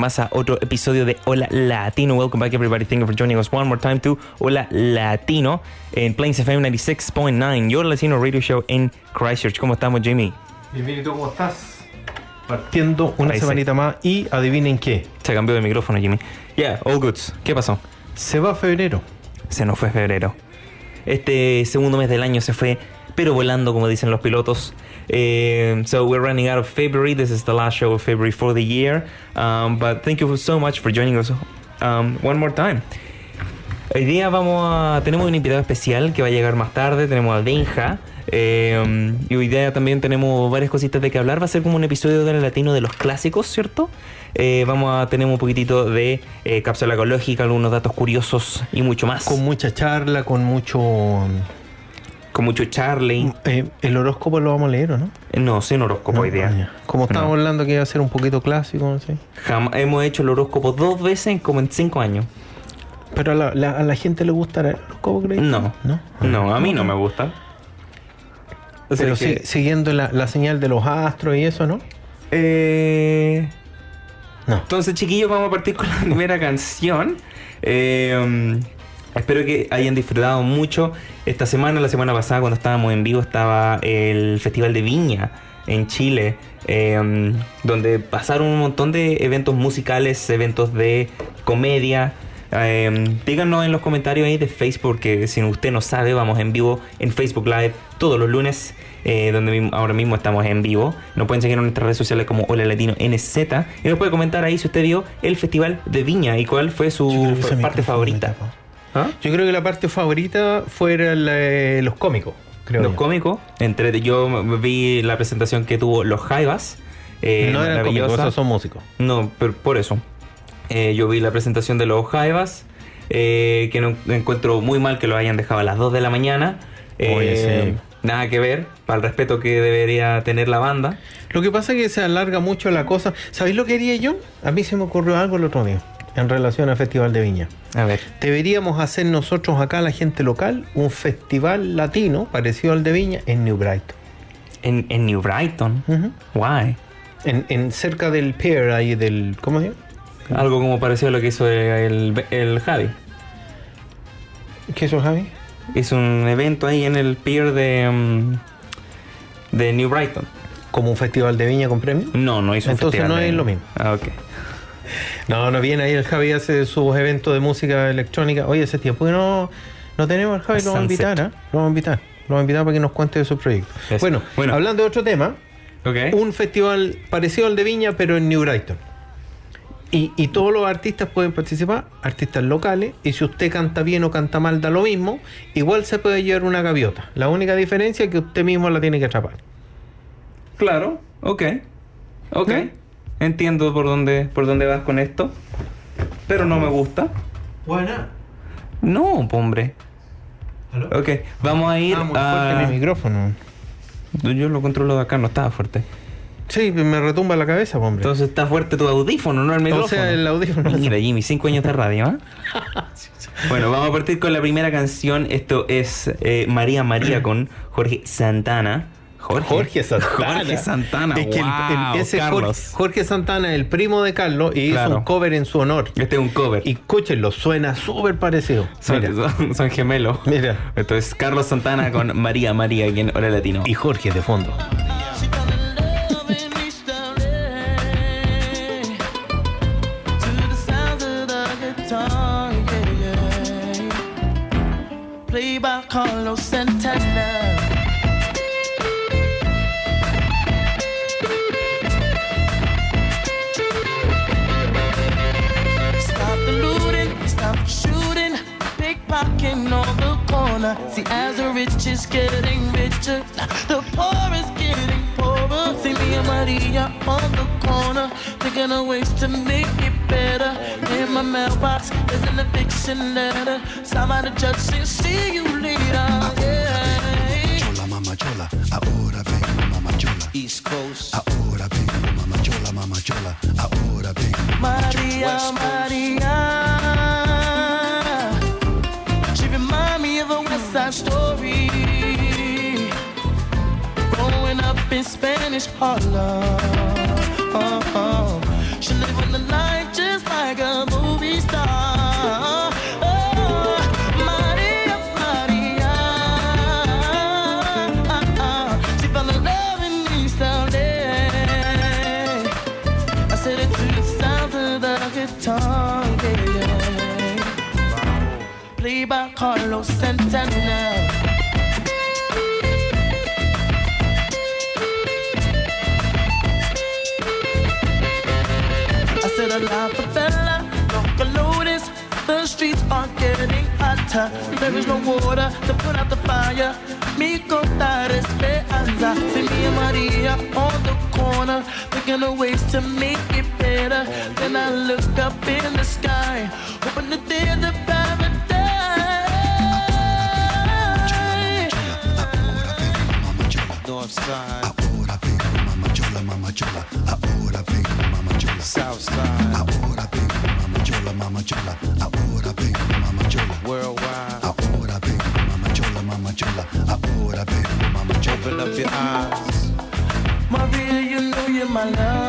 Más a otro episodio de Hola Latino. Welcome back, everybody. Thank you for joining us one more time to Hola Latino en Plains FM 96.9, your Latino radio show in Christchurch. ¿Cómo estamos, Jimmy? Bienvenido, ¿cómo estás? Partiendo una Parece. semanita más y adivinen qué. Se cambió de micrófono, Jimmy. Yeah, all goods. ¿Qué pasó? Se va febrero. Se nos fue febrero. Este segundo mes del año se fue, pero volando, como dicen los pilotos. Eh, so we're running out of February. This is the last show of February for the year. Um, but thank you so much for joining us um, one more time. Hoy día vamos a tenemos un invitado especial que va a llegar más tarde. Tenemos a Benja. eh, y hoy día también tenemos varias cositas de que hablar. Va a ser como un episodio del latino de los clásicos, ¿cierto? Eh, vamos a tener un poquitito de eh, cápsula ecológica, algunos datos curiosos y mucho más. Con mucha charla, con mucho. Con mucho Charlie. eh, el horóscopo lo vamos a leer, ¿o no? No, sin horóscopo hoy No, día. ya. Como estábamos No. hablando que iba a ser un poquito clásico, no sé. Jam- hemos hecho el horóscopo dos veces en como en cinco años. Pero a la, la- a la gente le gusta el horóscopo, ¿crees? No. ¿No? No, a mí no me gusta. O sea Pero que- sí- siguiendo la, la señal de los astros y eso, ¿no? Eh, No. Entonces, chiquillos, vamos a partir con la primera canción. Eh, um, espero que hayan disfrutado mucho esta semana. La semana pasada, cuando estábamos en vivo, estaba el Festival de Viña en Chile, eh, um, donde pasaron un montón de eventos musicales, eventos de comedia. Eh, díganos en los comentarios ahí de Facebook, que si usted no sabe, vamos en vivo en Facebook Live todos los lunes, eh, donde ahora mismo estamos en vivo. Nos pueden seguir en nuestras redes sociales como Hola Latino NZ y nos puede comentar ahí si usted vio el Festival de Viña y cuál fue su parte favorita. ¿Ah? Yo creo que la parte favorita fuera la- los cómicos, creo Los yo. cómicos, entre yo vi la presentación que tuvo los Jaivas. eh, no eran cómicos, esos son músicos. No, pero por eso. Eh, yo vi la presentación de los Jaivas, eh, que no encuentro muy mal que lo hayan dejado a las 2 de la mañana. Eh, Oye, sí. Nada que ver, para el respeto que debería tener la banda. Lo que pasa es que se alarga mucho la cosa. ¿Sabéis lo que haría yo? A mí se me ocurrió algo el otro día en relación al Festival de Viña. A ver. Deberíamos hacer nosotros acá, la gente local, un festival latino parecido al de Viña en New Brighton. En, en New Brighton. Ujú. Why? en, en cerca del pier ahí del... ¿Cómo se llama? Algo como parecido a lo que hizo el, el Javi. ¿Qué eso, Javi? Hizo un evento ahí en el pier de, mm, de New Brighton. Como un festival de Viña con premio. No, no hizo un Entonces festival no de- es lo mismo. Ah, ok. No, no viene ahí el Javi hace sus eventos de música electrónica. Oye, ese tiempo que no, no tenemos al Javi, lo vamos a invitar, ¿ah? Lo vamos a invitar. Lo vamos a invitar para que nos cuente de sus proyectos. Eso. Bueno, Bueno. hablando de otro tema, un festival parecido al de Viña, pero en New Brighton. Y, y todos los artistas pueden participar, artistas locales, y si usted canta bien o canta mal, da lo mismo, igual se puede llevar una gaviota. La única diferencia es que usted mismo la tiene que atrapar. Claro, ok. Ok. ¿No? Entiendo por dónde, por dónde vas con esto. Pero no me gusta. Buena. No, hombre. Ok, vamos a ir Ah, muy a... fuerte mi micrófono. Yo lo controlo de acá, no estaba fuerte. Sí, me retumba la cabeza, hombre. Entonces está fuerte tu audífono, no el micrófono. o sea, el audífono. Mira, Jimmy, cinco años de radio, ¿ah? Bueno, vamos a partir con la primera canción. Esto es eh, María María con Jorge Santana. Jorge. Jorge Santana. Jorge Santana, Es que el- el- wow, ese Jorge, Carlos. Jorge Santana es el primo de Carlos y hizo Claro. un cover en su honor. Este es un cover. Y escúchenlo, suena súper parecido. son, Mira, son- son gemelos. Mira. Entonces, Carlos Santana con María María aquí en Hora Latino. y Jorge de fondo. Love pickpocketing on the corner. See, as the rich is getting richer, the poor is getting poorer. See me and Maria on the corner, thinking of ways to make it better. In my mailbox is an eviction letter. Somebody judge says, see you later. Yeah. Finish our love. Hotter. There is no water to put out the fire. Mi contar esperanza. See me and Maria on the corner, thinking of ways to make it better. Then I look up in the sky, hoping that there's a paradise. Ahora vengo mama chola, North side, ahora vengo mama chola, mama chola, ahora vengo mama chola. south side, Ahora vengo mama chola, mama chola, worldwide. Ahora vengo mama chola, mama chola, ahora vengo mama chola. Open up your eyes. Maria, you know you're my lover.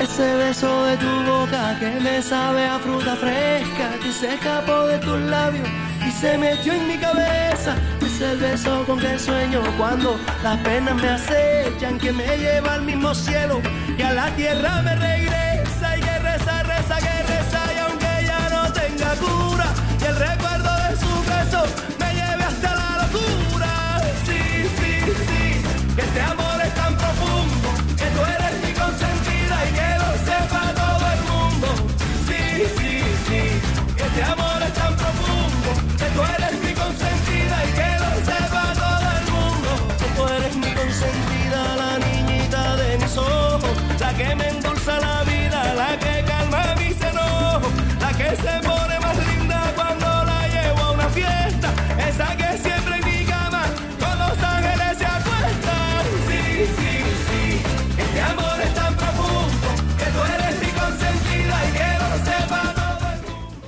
Ese beso de tu boca que me sabe a fruta fresca que se escapó de tus labios y se metió en mi cabeza. Es el beso con que sueño cuando las penas me acechan, que me lleva al mismo cielo y a la tierra me regresa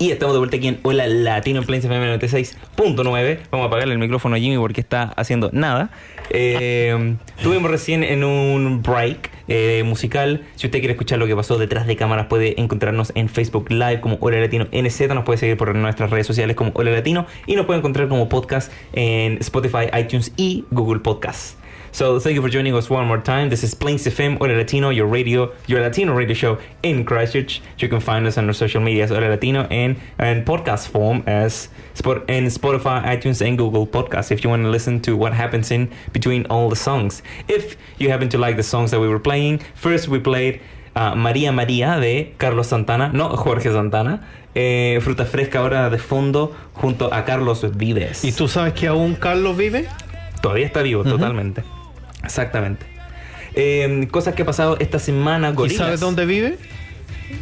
Y estamos de vuelta aquí en Hola Latino en Plains FM 96.9. Vamos a apagarle el micrófono a Jimmy porque está haciendo nada. Eh, tuvimos recién en un break eh, musical. Si usted quiere escuchar lo que pasó detrás de cámaras, puede encontrarnos en Facebook Live como Hola Latino NZ. Nos puede seguir por nuestras redes sociales como Hola Latino. Y nos puede encontrar como podcast en Spotify, iTunes y Google Podcasts. So thank you for joining us one more time. This is Plains FM, Hola Latino, your radio, your Latino radio show in Christchurch. You can find us on our social media as Hola Latino and in podcast form as in Spotify, iTunes, and Google Podcasts. If you want to listen to what happens in between all the songs. If you happen to like the songs that we were playing, first we played uh, María María de Carlos Santana, no Jorge Santana. Eh, fruta fresca ahora de fondo junto a Carlos Vives. ¿Y tú sabes que aún Carlos vive? Todavía está vivo, totalmente. Exactamente. Eh, cosas que ha pasado esta semana, ¿Y Gorillaz. sabes dónde vive?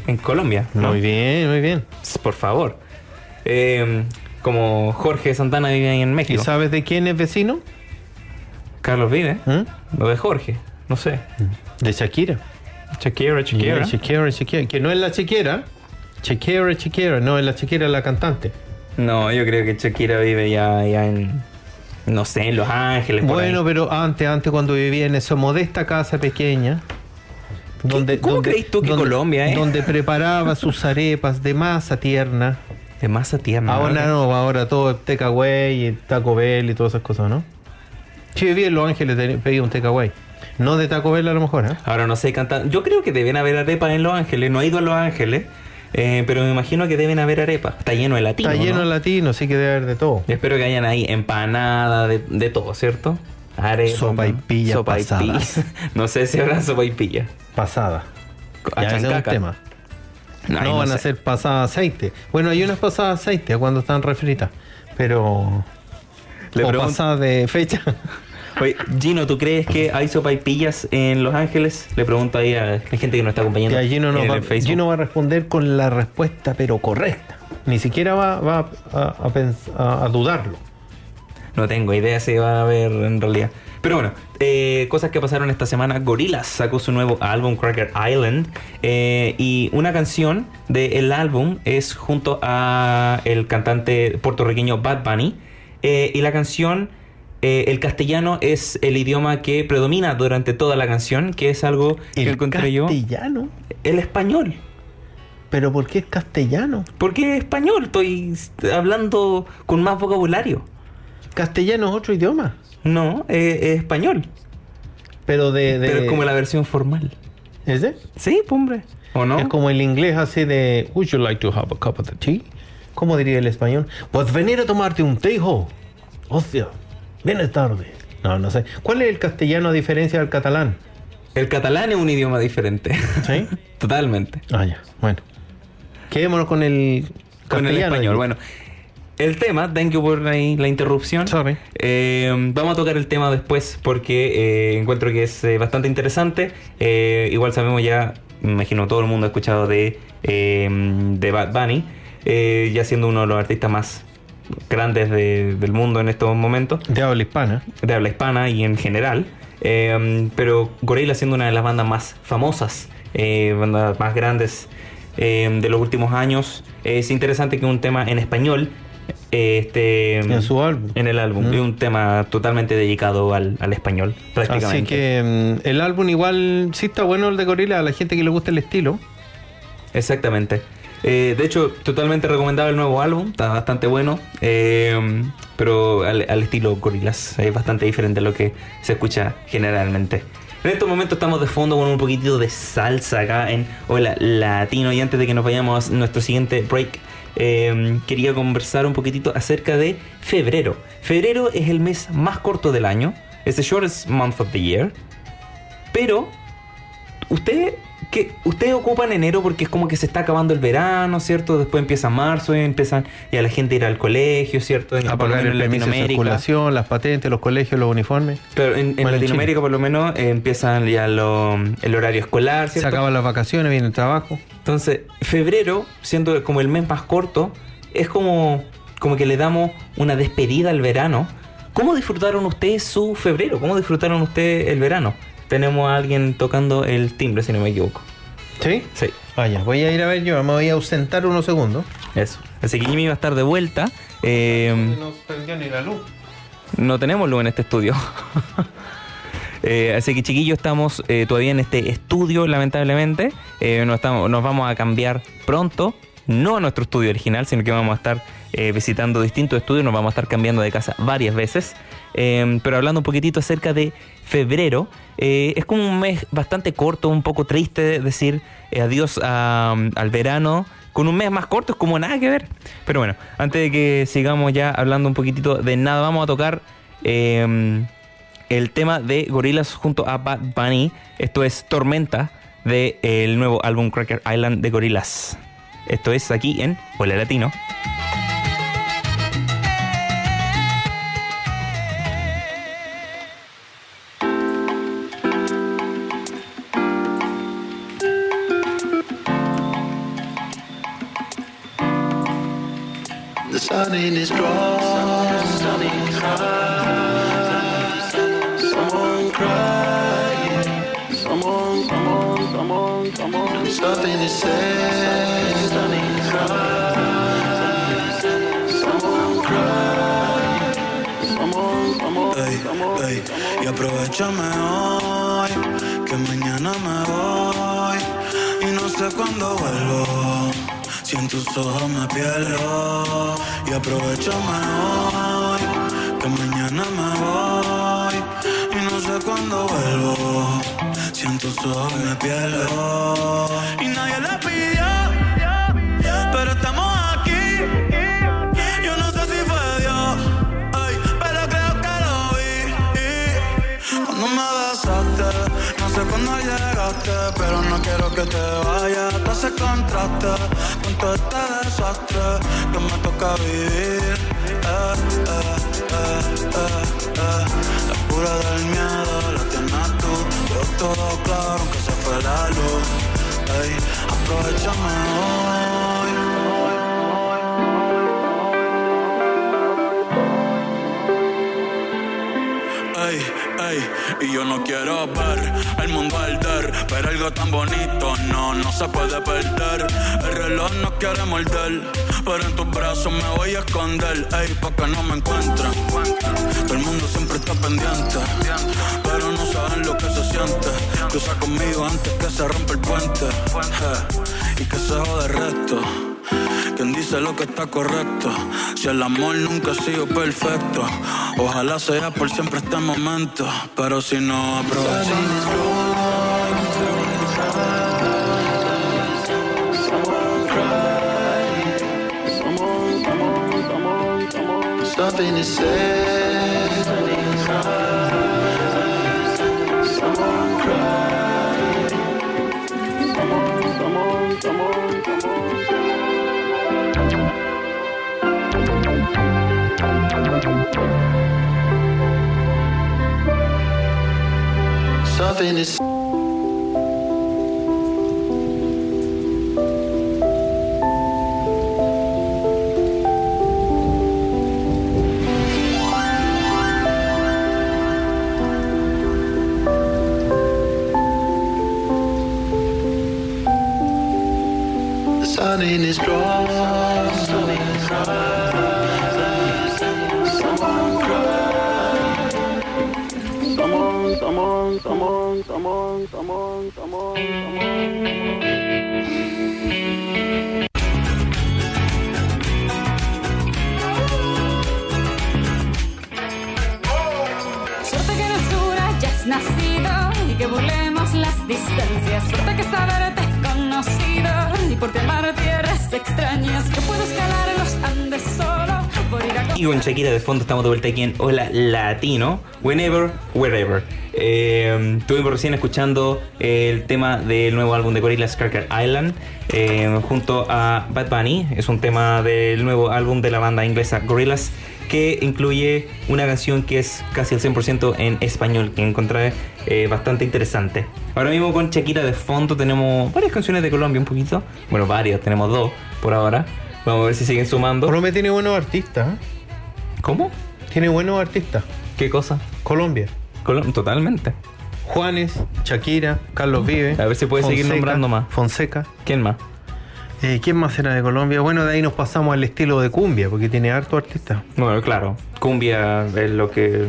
En Colombia. ¿no? Muy bien, muy bien. Por favor. Eh, como Jorge Santana vive ahí en ¿Y México. sabes de quién es vecino? Carlos vive. ¿Mm? Lo de Jorge. No sé. De Shakira. Shakira, Shakira. Yeah, Shakira, Shakira. Que no es la Shakira. Shakira, Shakira. No, es la Shakira la cantante. No, yo creo que Shakira vive ya, ya en. No sé, en Los Ángeles. Bueno, pero antes, antes cuando vivía en esa modesta casa pequeña. cómo crees tú que Colombia, eh? Donde preparaba sus arepas de masa tierna. De masa tierna. Ahora no, ahora todo es takeaway y Taco Bell y todas esas cosas, ¿no? Si vivía en Los Ángeles te- pedí un takeaway. No de Taco Bell a lo mejor, ¿eh? Ahora no sé cantar. Yo creo que deben haber arepas en Los Ángeles. No he ido a Los Ángeles. Eh, pero me imagino que deben haber arepas. Está lleno de latino. Está lleno ¿no? de latino, sí que debe haber de todo. Y espero que hayan ahí empanada, de, de todo, ¿cierto? Arepa, Sopa y pilla Sopa y pilla. No sé si habrá sopa y pilla. Pasada. A Ya ese es un tema. No, van a ser pasadas aceite. Bueno, hay unas pasadas aceite cuando están refritas. Pero. Le o pasadas de fecha. Oye, Gino, ¿tú crees que hay sopa y pillas en Los Ángeles? Le pregunto ahí a la gente que nos está acompañando. Ya Gino, no en va, el. Gino va a responder con la respuesta, pero correcta. Ni siquiera va, va a, a pens- a- a dudarlo. No tengo idea si va a haber en realidad. Pero bueno, eh, cosas que pasaron esta semana. Gorillaz sacó su nuevo álbum Cracker Island. eh, y una canción del álbum es junto a el cantante puertorriqueño Bad Bunny. eh, y la canción, eh, el castellano es el idioma que predomina durante toda la canción, que es algo que El encontré yo. castellano. El español. ¿Pero por qué es castellano? Porque es español, estoy hablando con más vocabulario. Castellano es otro idioma. No, eh, es español. Pero de. de Pero es como la versión formal. ¿Ese? Sí, pues, hombre. ¿O no? Es como el inglés así de Would you like to have a cup of the tea? ¿Cómo diría el español? Pues venir a tomarte un té, hijo. Hostia, vienes tarde. No, no sé. ¿Cuál es el castellano a diferencia del catalán? El catalán es un idioma diferente. ¿Sí? Totalmente. Ah, ya. Bueno. Quedémonos con el Con el español. Bueno, el tema, thank you por ahí la interrupción. Sorry. Eh, vamos a tocar el tema después porque eh, encuentro que es eh, bastante interesante. Igual sabemos ya, me imagino todo el mundo ha escuchado de, de Bad Bunny, ya siendo uno de los artistas más grandes de- del mundo en estos momentos. De habla hispana. de habla hispana y en general. Eh, pero Gorilla siendo una de las bandas más famosas, eh, bandas más grandes eh, de los últimos años. Es interesante que un tema en español esté En su álbum. en el álbum. Mm. Es un tema totalmente dedicado al, al español, prácticamente. Así que mm, el álbum igual sí está bueno el de Gorila a la gente que le gusta el estilo. Exactamente. Eh, de hecho, totalmente recomendable el nuevo álbum, está bastante bueno, eh, pero al, estilo Gorillaz es bastante diferente a lo que se escucha generalmente. En estos momentos estamos de fondo con un poquitito de salsa acá en Hola Latino y antes de que nos vayamos a nuestro siguiente break, eh, quería conversar un poquitito acerca de febrero. Febrero es el mes más corto del año, es the shortest month of the year, pero usted que ustedes ocupan enero porque es como que se está acabando el verano, ¿cierto? Después empieza marzo y empiezan ya la gente ir al colegio, ¿cierto? En- A pagar el en permiso de circulación, las patentes, los colegios, los uniformes. Pero en, en Latinoamérica por lo menos eh, empiezan ya lo- el horario escolar, Se ¿cierto? acaban las vacaciones, viene el trabajo. Entonces, febrero, siendo como el mes más corto, es como, como que le damos una despedida al verano. ¿Cómo disfrutaron ustedes su febrero? ¿Cómo disfrutaron ustedes el verano? Tenemos a alguien tocando el timbre, si no me equivoco. ¿Sí? Sí, Vaya, voy a ir a ver yo, me voy a ausentar unos segundos. eso. Así que Jimmy va a estar de vuelta. Eh, No prendió ni la luz. no tenemos luz en este estudio. Eh, así que chiquillos, estamos eh, todavía en este estudio, lamentablemente. Eh, no estamos, nos vamos a cambiar pronto, no a nuestro estudio original, sino que vamos a estar eh, visitando distintos estudios, nos vamos a estar cambiando de casa varias veces. Eh, pero hablando un poquitito acerca de febrero, eh, es como un mes bastante corto, un poco triste decir eh, adiós a- al verano. Con un mes más corto es como nada que ver. Pero bueno, antes de que sigamos ya hablando un poquitito de nada, vamos a tocar eh, el tema de Gorillaz junto a Bad Bunny. Esto es Tormenta del nuevo álbum Cracker Island de Gorillaz. Esto es aquí en Hola Latino. Sun in his drawers. Someone crying. Someone, someone, someone, someone. Stuff in his head. Someone crying. Someone, someone, Ey, ey, y aprovechame hoy, que mañana me voy y no sé cuándo vuelvo. Si en tus ojos me pierdo y aprovechame hoy, que mañana me voy y no sé cuándo vuelvo. Si en tus ojos me pierdo y nadie le pidió, pero no quiero que te vayas. Te hace contraste con todo este desastre que me toca vivir. Eh, eh, eh. La cura del miedo la tienes tú. Veo todo claro aunque se fue la luz. Ey, aprovechame hoy. Ey, y yo no quiero ver el mundo arder, pero algo tan bonito no, no se puede perder. El reloj no quiere morder, pero en tus brazos me voy a esconder, ey, pa' que no me encuentren. Todo el mundo siempre está pendiente, pero no saben lo que se siente. Cruza conmigo antes que se rompa el puente, eh, y que se jode el resto. Quien dice lo que está correcto. Si el amor nunca ha sido perfecto, ojalá sea por siempre este momento. Pero si no aprovecho. stuff in his Stuff in his The sun in his drawers. Y con Shakira de fondo estamos de vuelta aquí en Hola Latino, Whenever, Wherever. Eh, estuvimos recién escuchando el tema del nuevo álbum de Gorillaz Cracker Island eh, junto a Bad Bunny. Es un tema del nuevo álbum de la banda inglesa Gorillaz que incluye una canción que es casi al 100% en español, que encontré eh, bastante interesante. Ahora mismo con Shakira de fondo tenemos varias canciones de Colombia, un poquito. Bueno, varias, tenemos dos por ahora. Vamos a ver si siguen sumando. Colombia tiene buenos artistas. ¿Cómo? Tiene buenos artistas. ¿Qué cosa? Colombia. Colom- Totalmente. Juanes, Shakira, Carlos Vive. A ver si puede seguir nombrando más. Fonseca. ¿Quién más? Eh, ¿Quién más era de Colombia? Bueno, de ahí nos pasamos al estilo de cumbia, porque tiene harto artista. Bueno, claro, cumbia es lo que...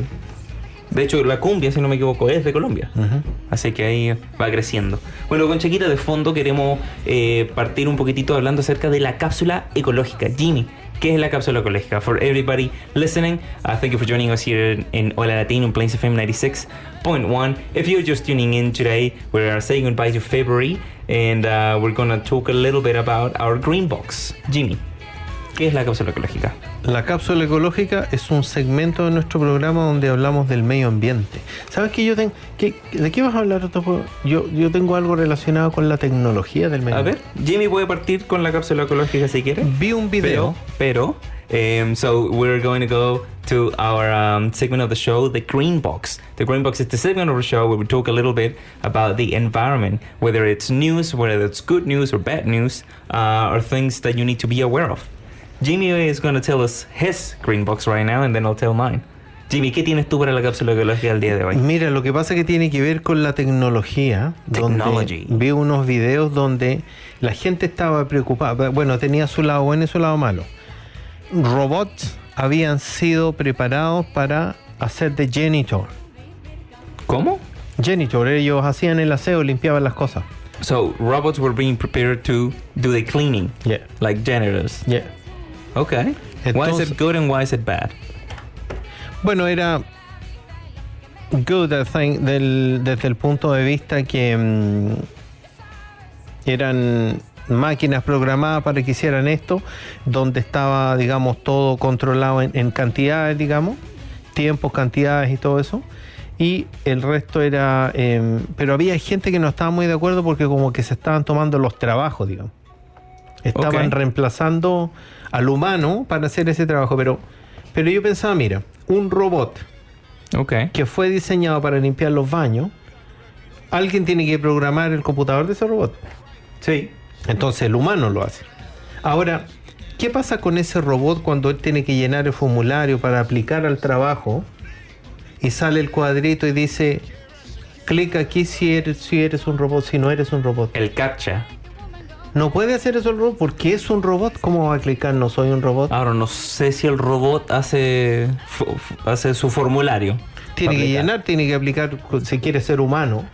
De hecho, la cumbia, si no me equivoco, es de Colombia. Así que ahí va creciendo. Bueno, con Chiquita de fondo queremos eh, partir un poquitito hablando acerca de la cápsula ecológica. Jimmy, ¿qué es la cápsula ecológica? For everybody listening, uh, thank you for joining us here in Hola Latino in Plains FM 96.1. If you're just tuning in today, we are saying goodbye to February and uh, we're going to talk a little bit about our green box. Jimmy, ¿qué es la cápsula ecológica? La cápsula ecológica es un segmento de nuestro programa donde hablamos del medio ambiente. ¿Sabes que yo tengo... ¿De qué vas a hablar? Yo, yo tengo algo relacionado con la tecnología del medio A ver, ambiente. Jimmy puede partir con la cápsula ecológica si quiere. Vi un video. Pero, pero, um, so we're going to go to our um, segment of the show, the Green Box. The Green Box is the segment of the show where we talk a little bit about the environment, whether it's news, whether it's good news or bad news, uh, or things that you need to be aware of. Jimmy is going to tell us his Green Box right now, and then I'll tell mine. Jimmy, ¿qué tienes tú para la cápsula ecológica el día de hoy? Mira, lo que pasa que tiene que ver con la tecnología. donde Technology. Vi unos videos donde la gente estaba preocupada. Bueno, tenía su lado bueno y su lado malo. Robots habían sido preparados para hacer de janitor. ¿Cómo? Janitor, ellos hacían el aseo, limpiaban las cosas. So robots were being prepared to do the cleaning, Yeah, like janitors. yeah. Okay. why is Entonces- it good and why is it bad? Bueno, era good I think, del- desde el punto de vista que mm, eran máquinas programadas para que hicieran esto, donde estaba, digamos, todo controlado en, en cantidades, digamos, tiempos, cantidades y todo eso. Y el resto era... em, pero había gente que no estaba muy de acuerdo porque como que se estaban tomando los trabajos, digamos. Estaban Ok. reemplazando al humano para hacer ese trabajo. Pero, pero yo pensaba, mira, un robot Okay. que fue diseñado para limpiar los baños, alguien tiene que programar el computador de ese robot. Sí. Entonces el humano lo hace. Ahora, ¿qué pasa con ese robot cuando él tiene que llenar el formulario para aplicar al trabajo y sale el cuadrito y dice, clic aquí si eres, si eres un robot, si no eres un robot? El captcha. No puede hacer eso el robot porque es un robot. ¿Cómo va a clicar no soy un robot? Ahora no sé si el robot hace hace su formulario. tiene que Aplicar. llenar, tiene que aplicar si quiere ser humano.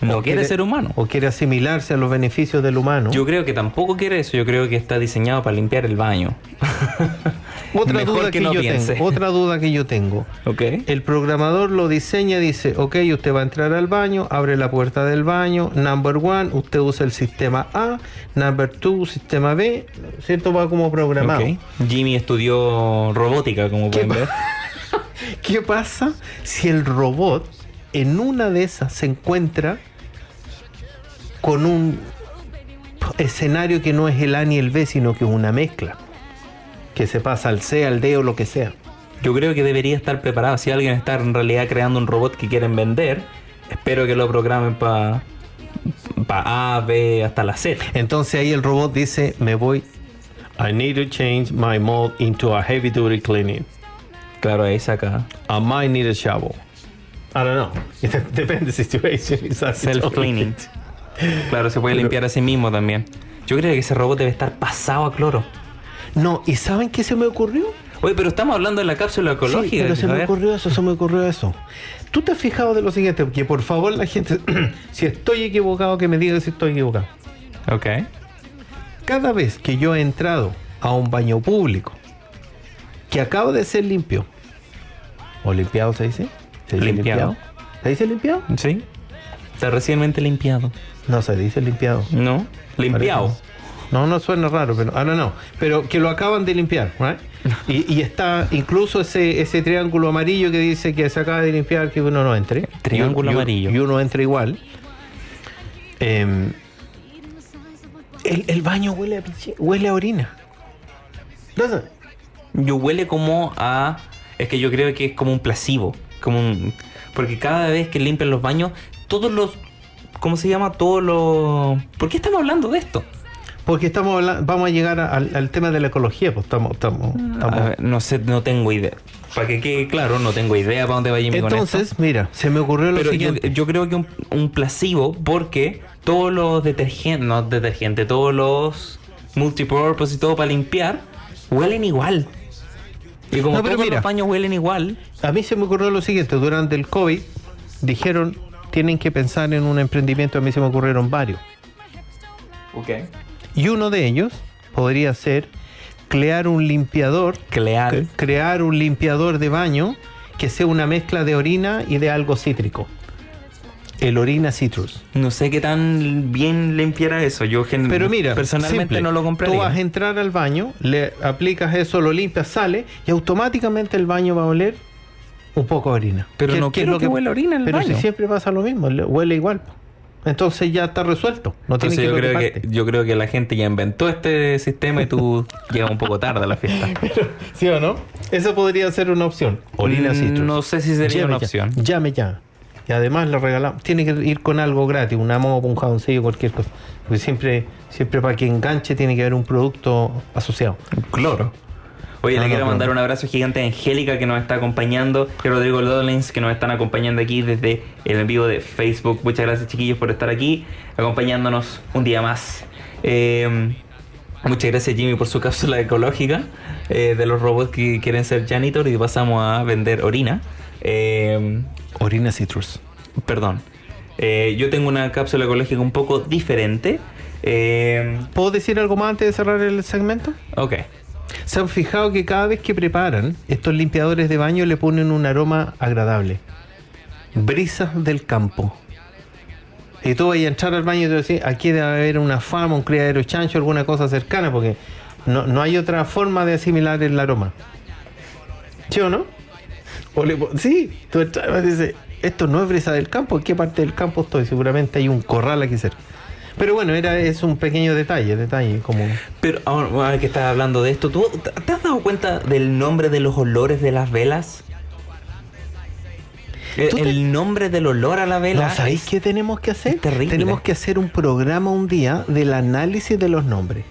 No o quiere ser humano. O quiere asimilarse a los beneficios del humano. Yo creo que tampoco quiere eso. Yo creo que está diseñado para limpiar el baño. Otra Mejor duda que que, no yo piense. tengo. Otra duda que yo tengo. ok. El programador lo diseña, dice, ok, usted va a entrar al baño, abre la puerta del baño, number one, usted usa el sistema A, number two, sistema B, ¿cierto? Va como programado. Jimmy estudió robótica, como ¿Qué pueden ver. ¿Qué pasa si el robot en una de esas se encuentra con un escenario que no es el A ni el B, sino que es una mezcla? Que se pasa al C, al D o lo que sea. Yo creo que debería estar preparado. Si alguien está en realidad creando un robot que quieren vender, espero que lo programen para pa A, B, hasta la Z. Entonces ahí el robot dice, me voy, I need to change my mode into a heavy duty cleaning. Claro, ahí saca I might need a shovel. I don't know. Depende situation. self-cleaning. Claro, se puede limpiar a sí mismo también. Yo creo que ese robot debe estar pasado a cloro. No, ¿y saben qué se me ocurrió? Oye, pero estamos hablando de la cápsula Sí, ecológica. pero se me ocurrió eso, se me ocurrió eso. ¿Tú te has fijado de lo siguiente? Que por favor la gente, si estoy equivocado, que me diga si estoy equivocado. Ok. Cada vez que yo he entrado a un baño público que acaba de ser limpio, o limpiado se dice, ¿se dice Limpiado. limpiado? ¿Se dice limpiado? Sí. Está recientemente limpiado. No se dice limpiado. ¿No? Limpiado. No, no suena raro, pero ahora no. Pero que lo acaban de limpiar, right? Y, y está incluso ese, ese triángulo amarillo que dice que se acaba de limpiar, que uno no entre. Triángulo Y- amarillo. Y uno entra igual. Em, el, el baño huele a, huele a orina. Yo huele como a. Es que yo creo que es como un placebo. Como un. Porque cada vez que limpian los baños, todos los. ¿Cómo se llama? Todos los. ¿Por qué estamos hablando de esto? Porque estamos habla- vamos a llegar al, al tema de la ecología, pues estamos, estamos, estamos- A ver, no sé, no tengo idea. Para que quede claro, no tengo idea para dónde va Jimmy con. Entonces, mira, se me ocurrió lo Pero yo, siguiente. yo creo que un, un placebo porque todos los detergentes, no detergentes, todos los multipurpose y todo para limpiar huelen igual. Y como No, pero todos mira. los baños huelen igual, A mí se me ocurrió lo siguiente, durante el COVID dijeron, tienen que pensar en un emprendimiento, a mí se me ocurrieron varios. Y uno de ellos podría ser crear un limpiador, Crear. cre- crear un limpiador de baño que sea una mezcla de orina y de algo cítrico. El orina citrus. no sé qué tan bien limpiara eso. Yo Pero mira, personalmente simple. no lo Tú compraría. vas a entrar al baño, le aplicas eso, lo limpias, sale y automáticamente el baño va a oler un poco a orina. Pero ¿Qué- no quiero lo que huela orina en el Pero baño. si siempre pasa lo mismo, le- huele igual. Entonces ya está resuelto. No tiene Entonces que yo creo que, yo creo que la gente ya inventó este sistema y tú llegas un poco tarde a la fiesta. ¿Sí o no? Eso podría ser una opción. Orina Mm, citrus. No sé si sería Llame una ya, opción. Llame ya. Y además le regalamos. Tiene que ir con algo gratis, una mopa, un jaboncillo, cualquier cosa. Porque siempre, siempre para que enganche tiene que haber un producto asociado. Cloro. Oye, le no, quiero mandar un abrazo gigante a Angélica que nos está acompañando, y a Rodrigo Lodolins que nos están acompañando aquí desde el en vivo de Facebook. Muchas gracias chiquillos por estar aquí, acompañándonos un día más. Eh, muchas gracias Jimmy por su cápsula ecológica eh, de los robots que quieren ser janitor y pasamos a vender orina. Eh, Orina citrus. perdón. Eh, yo tengo una cápsula ecológica un poco diferente. Eh, ¿Puedo decir algo más antes de cerrar el segmento? ok. ¿Se han fijado que cada vez que preparan estos limpiadores de baño le ponen un aroma agradable? Brisas del campo. Y tú vas a entrar al baño y te decir, aquí debe haber una fama, un criadero chancho, alguna cosa cercana, porque no, no hay otra forma de asimilar el aroma. ¿Sí o no? O le sí, tú entras y dices, esto no es brisa del campo, ¿en qué parte del campo estoy? Seguramente hay un corral aquí cerca. Pero bueno, era, es un pequeño detalle, detalle, como... Pero ahora que estás hablando de esto, ¿tú te has dado cuenta del nombre de los olores de las velas? El, ¿Tú te- el nombre del olor a la vela. No, ¿sabéis qué tenemos que hacer? terrible. Tenemos que hacer un programa un día del análisis de los nombres.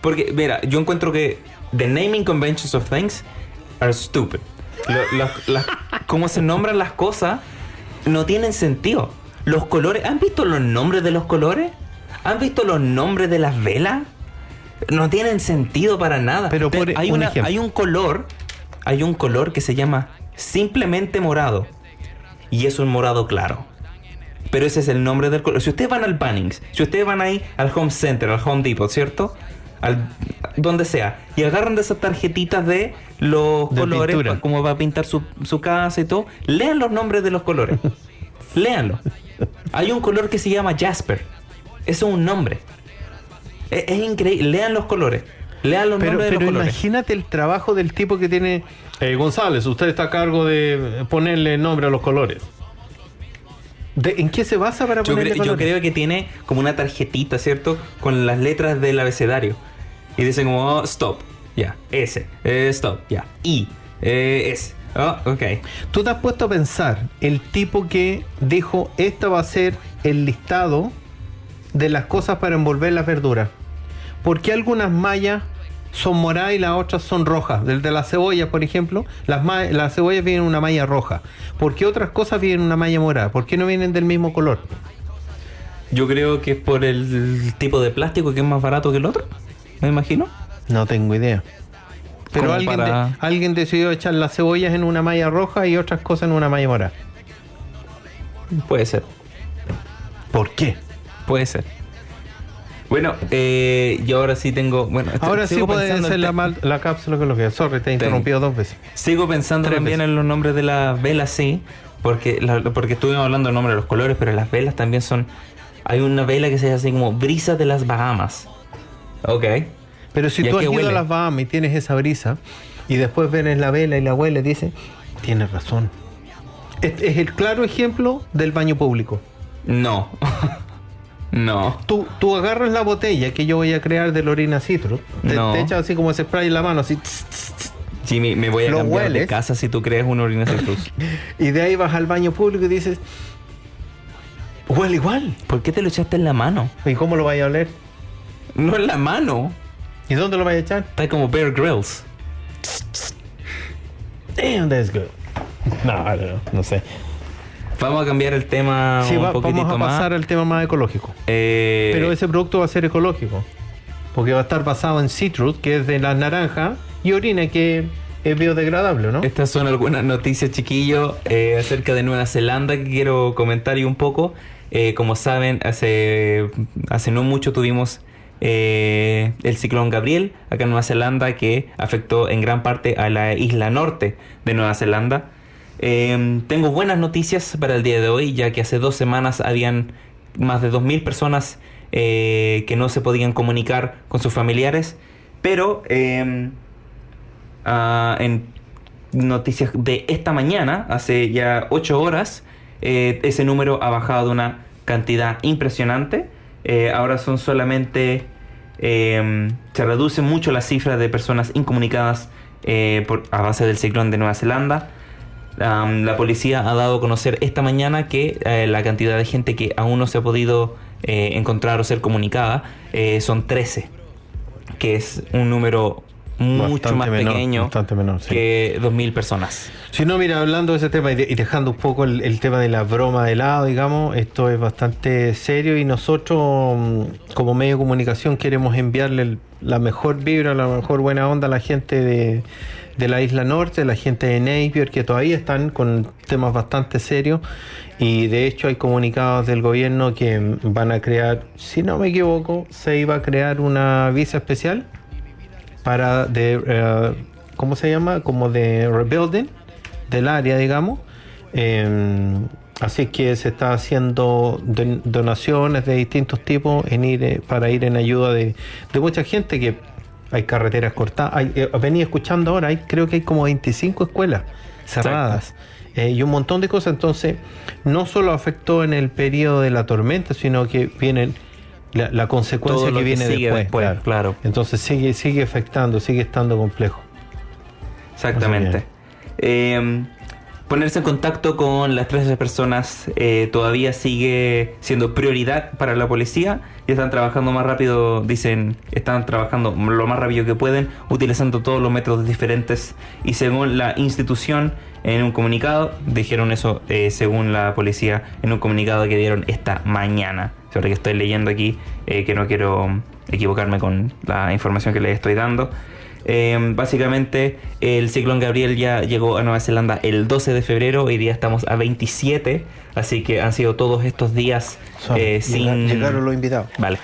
Porque, mira, yo encuentro que the naming conventions of things are stupid. Lo- las- cómo se nombran las cosas no tienen sentido. Los colores, ¿han visto los nombres de los colores? ¿Han visto los nombres de las velas? No tienen sentido para nada. Pero por hay, un una- ejemplo. hay un color, hay un color que se llama simplemente morado. Y es un morado claro. Pero ese es el nombre del color. Si ustedes van al Bunnings, si ustedes van ahí al Home Center, al Home Depot, ¿cierto? Al, donde sea. Y agarran de esas tarjetitas de los De colores, pa- como va a pintar su, su casa y todo. Lean los nombres de los colores. Léanlo. Hay un color que se llama Jasper. Eso es un nombre. Es, es increíble. Lean los colores. Lean los Pero, nombres de pero los colores. imagínate el trabajo del tipo que tiene... Eh, González, usted está a cargo de ponerle nombre a los colores. ¿De- ¿En qué se basa para Yo, ponerle yo colores? creo que tiene como una tarjetita, ¿cierto? Con las letras del abecedario. Y dice como, oh, stop, ya, S, eh, stop, ya, I, eh, S, oh, ok. Tú te has puesto a pensar, el tipo que dijo, esta va a ser el listado de las cosas para envolver las verduras. ¿Por qué algunas mallas son moradas y las otras son rojas? Del de las cebollas, por ejemplo, las, las cebollas vienen en una malla roja. ¿Por qué otras cosas vienen en una malla morada? ¿Por qué no vienen del mismo color? Yo creo que es por el tipo de plástico que es más barato que el otro, me imagino. No tengo idea. Pero alguien, para- de- alguien decidió echar las cebollas en una malla roja y otras cosas en una malla morada. Puede ser, ¿Por qué? Puede ser. Bueno, eh, yo ahora sí tengo, bueno, est- Ahora sí puede ser la, te- mal- la cápsula que lo que Sorry, te he interrumpido dos veces. Sigo pensando Tres también veces. en los nombres de las velas, sí, porque, la- porque estuvimos hablando del nombre de los colores, pero las velas también son... Hay una vela que se llama así como brisa de las Bahamas. Ok. Pero si ¿Y a tú has ido a huele? las Bahamas y tienes esa brisa y después ves la vela y la abuela y dice, tienes razón. Es, es el claro ejemplo del baño público. No. no. Tú, tú agarras la botella que yo voy a crear de Lorina Citrus, te, No. te echas así como ese spray en la mano, así, tss, tss, tss, Jimmy, me voy a Lo cambiar de hueles. casa si tú crees una orina citrus. y de ahí vas al baño público y dices, huele igual. ¿Por qué te lo echaste en la mano? ¿Y cómo lo vaya a oler? No en la mano. ¿Y dónde lo vais a echar? Está como Bear Grylls. Damn, that's good. No, no, no, no sé. Vamos a cambiar el tema Sí, un va- poquitito vamos a más. pasar al tema más ecológico. Eh, Pero ese producto va a ser ecológico. Porque va a estar basado en citrus, que es de la naranja, y orina, que es biodegradable, ¿no? Estas son algunas noticias, chiquillos, eh, acerca de Nueva Zelanda que quiero comentar y un poco. Eh, como saben, hace, hace no mucho tuvimos eh, el ciclón Gabriel acá en Nueva Zelanda que afectó en gran parte a la isla norte de Nueva Zelanda. Eh, tengo buenas noticias para el día de hoy, ya que hace dos semanas habían más de 2.000 personas eh, que no se podían comunicar con sus familiares, pero... em, Ah, en noticias de esta mañana, hace ya 8 horas, eh, ese número ha bajado de una cantidad impresionante. Eh, ahora son solamente... eh, se reduce mucho la cifra de personas incomunicadas a base del ciclón de Nueva Zelanda. Am, la policía ha dado a conocer esta mañana que eh, la cantidad de gente que aún no se ha podido eh, encontrar o ser comunicada eh, son 13, que es un número mucho Bastante más menor, pequeño menor, sí. que 2.000 personas. Si no, mira, hablando de ese tema y, de- y dejando un poco el, el tema de la broma de lado, digamos, esto es bastante serio y nosotros mm, como medio de comunicación queremos enviarle la mejor vibra, la mejor buena onda a la gente de, de la isla norte, la gente de Napier, que todavía están con temas bastante serios y de hecho hay comunicados del gobierno que van a crear, si no me equivoco, se iba a crear una visa especial para de eh, ¿cómo se llama? como de rebuilding del área digamos Eh, así que se está haciendo don- donaciones de distintos tipos eh, para ir en ayuda de mucha gente que hay carreteras cortadas hay, eh, venía escuchando ahora hay creo que hay como 25 escuelas cerradas eh, y un montón de cosas. Entonces no solo afectó en el periodo de la tormenta sino que vienen la, la consecuencia que que viene sigue después, después, claro. entonces sigue sigue afectando sigue estando complejo. Exactamente. Eh, ponerse en contacto con las 13 personas eh, todavía sigue siendo prioridad para la policía y están trabajando más rápido, dicen, están trabajando lo más rápido que pueden, utilizando todos los métodos diferentes y según la institución en un comunicado, dijeron eso eh, según la policía en un comunicado que dieron esta mañana. Sobre que estoy leyendo aquí, eh, que no quiero equivocarme con la información que les estoy dando. Eh, básicamente, el ciclón Gabriel ya llegó a Nueva Zelanda el 12 de febrero. Hoy día estamos a 27. Así que han sido todos estos días eh, sin. llegaron los invitados Vale.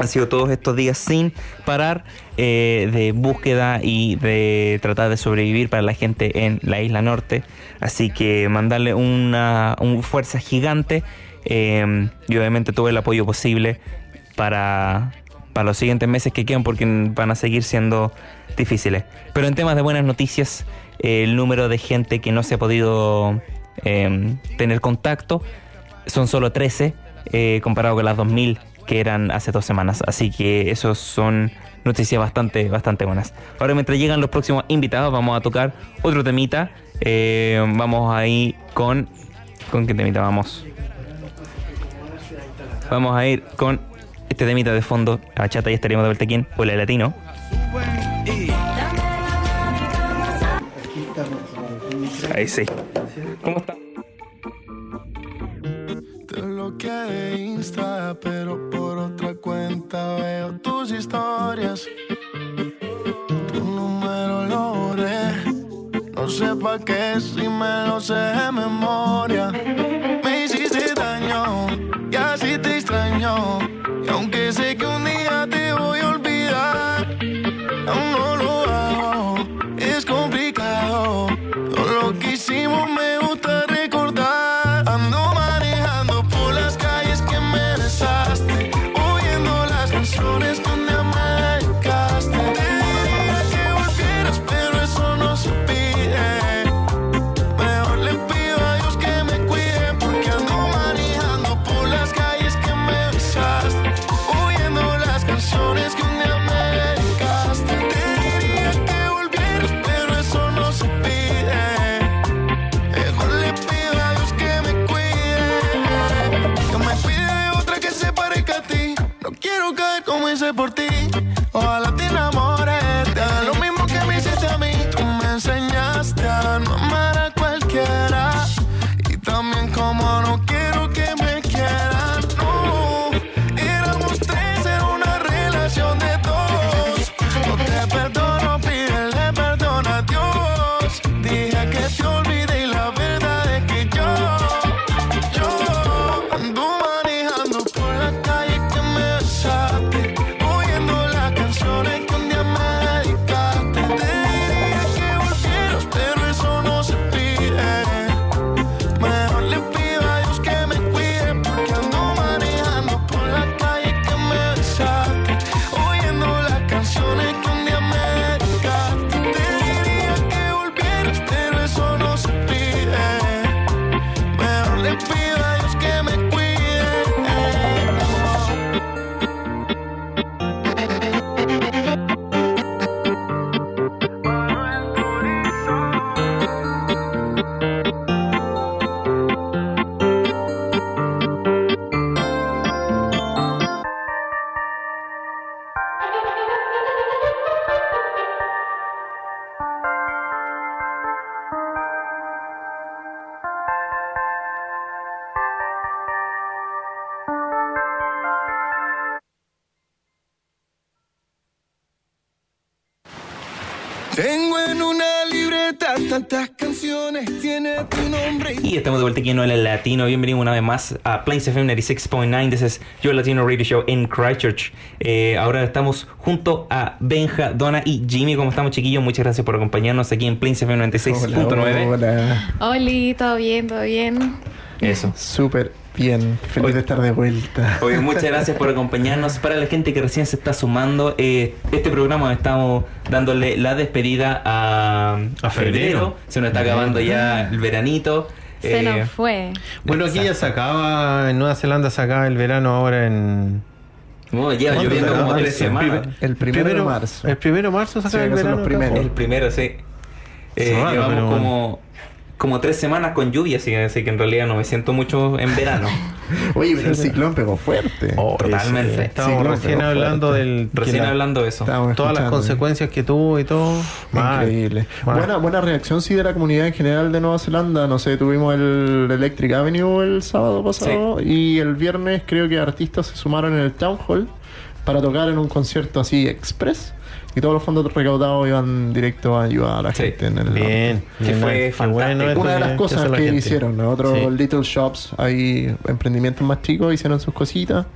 Han sido todos estos días sin parar eh, de búsqueda y de tratar de sobrevivir para la gente en la isla norte. Así que mandarle una, un fuerza gigante eh, y obviamente todo el apoyo posible para, para los siguientes meses que quedan porque van a seguir siendo difíciles. Pero en temas de buenas noticias, eh, el número de gente que no se ha podido eh, tener contacto son solo 13 eh, comparado con las 2000 que eran hace dos semanas. Así que esos son noticias bastante, bastante buenas. Ahora mientras llegan los próximos invitados vamos a tocar otro temita. Eh, vamos ahí con... ¿Con qué temita vamos? Vamos a ir con este temita de fondo. A chata y estaríamos de vuelta aquí en Hola Latino. Ahí sí. ¿Cómo está? Te bloqueé de Insta, pero por otra cuenta veo tus historias. Tu número lo borré. No sé pa' qué si me lo sé de memoria. En el Latino. Bienvenido una vez más a Plains FM 96.9. This is Your Latino Radio Show in Christchurch. Eh, ahora estamos junto a Benja, Donna y Jimmy. ¿Cómo estamos, chiquillos? Muchas gracias por acompañarnos aquí en Plains FM 96.9. Hola. Oli, todo bien, todo bien. Eso. Súper bien. Feliz Hoy- de estar de vuelta. Oye, muchas gracias por acompañarnos. Para la gente que recién se está sumando, eh, este programa estamos dándole la despedida a, A febrero. Se nos está acabando ya el veranito. Se Eh, nos fue. Bueno, aquí ya Exacto. se acaba, en Nueva Zelanda se acaba el verano ahora en... bueno, lleva ¿Cuándo lloviendo como tres El semanas. El primero, de marzo. El primero de marzo se Sí, el verano. los. El primero, sí. Eh, llevamos pero como, como tres semanas con lluvia, así, que- así que en realidad no me siento mucho en verano. Oye, pero el ciclón pegó fuerte. Oh, Totalmente. ese- Estábamos recién hablando fuerte. del... que Recién la- hablando de eso. Todas las consecuencias que tuvo y todo. Increíble. mal. Buena, buena reacción sí de la comunidad en general de Nueva Zelanda. No sé, tuvimos el Electric Avenue el sábado pasado y el viernes creo que artistas se sumaron en el Town Hall para tocar en un concierto así express y todos los fondos recaudados iban directo a ayudar a la Sí. gente en el Bien. Que fue fantástico. eso Una de las cosas la que hicieron, ¿no? otros Sí. little shops, hay emprendimientos más chicos, hicieron sus cositas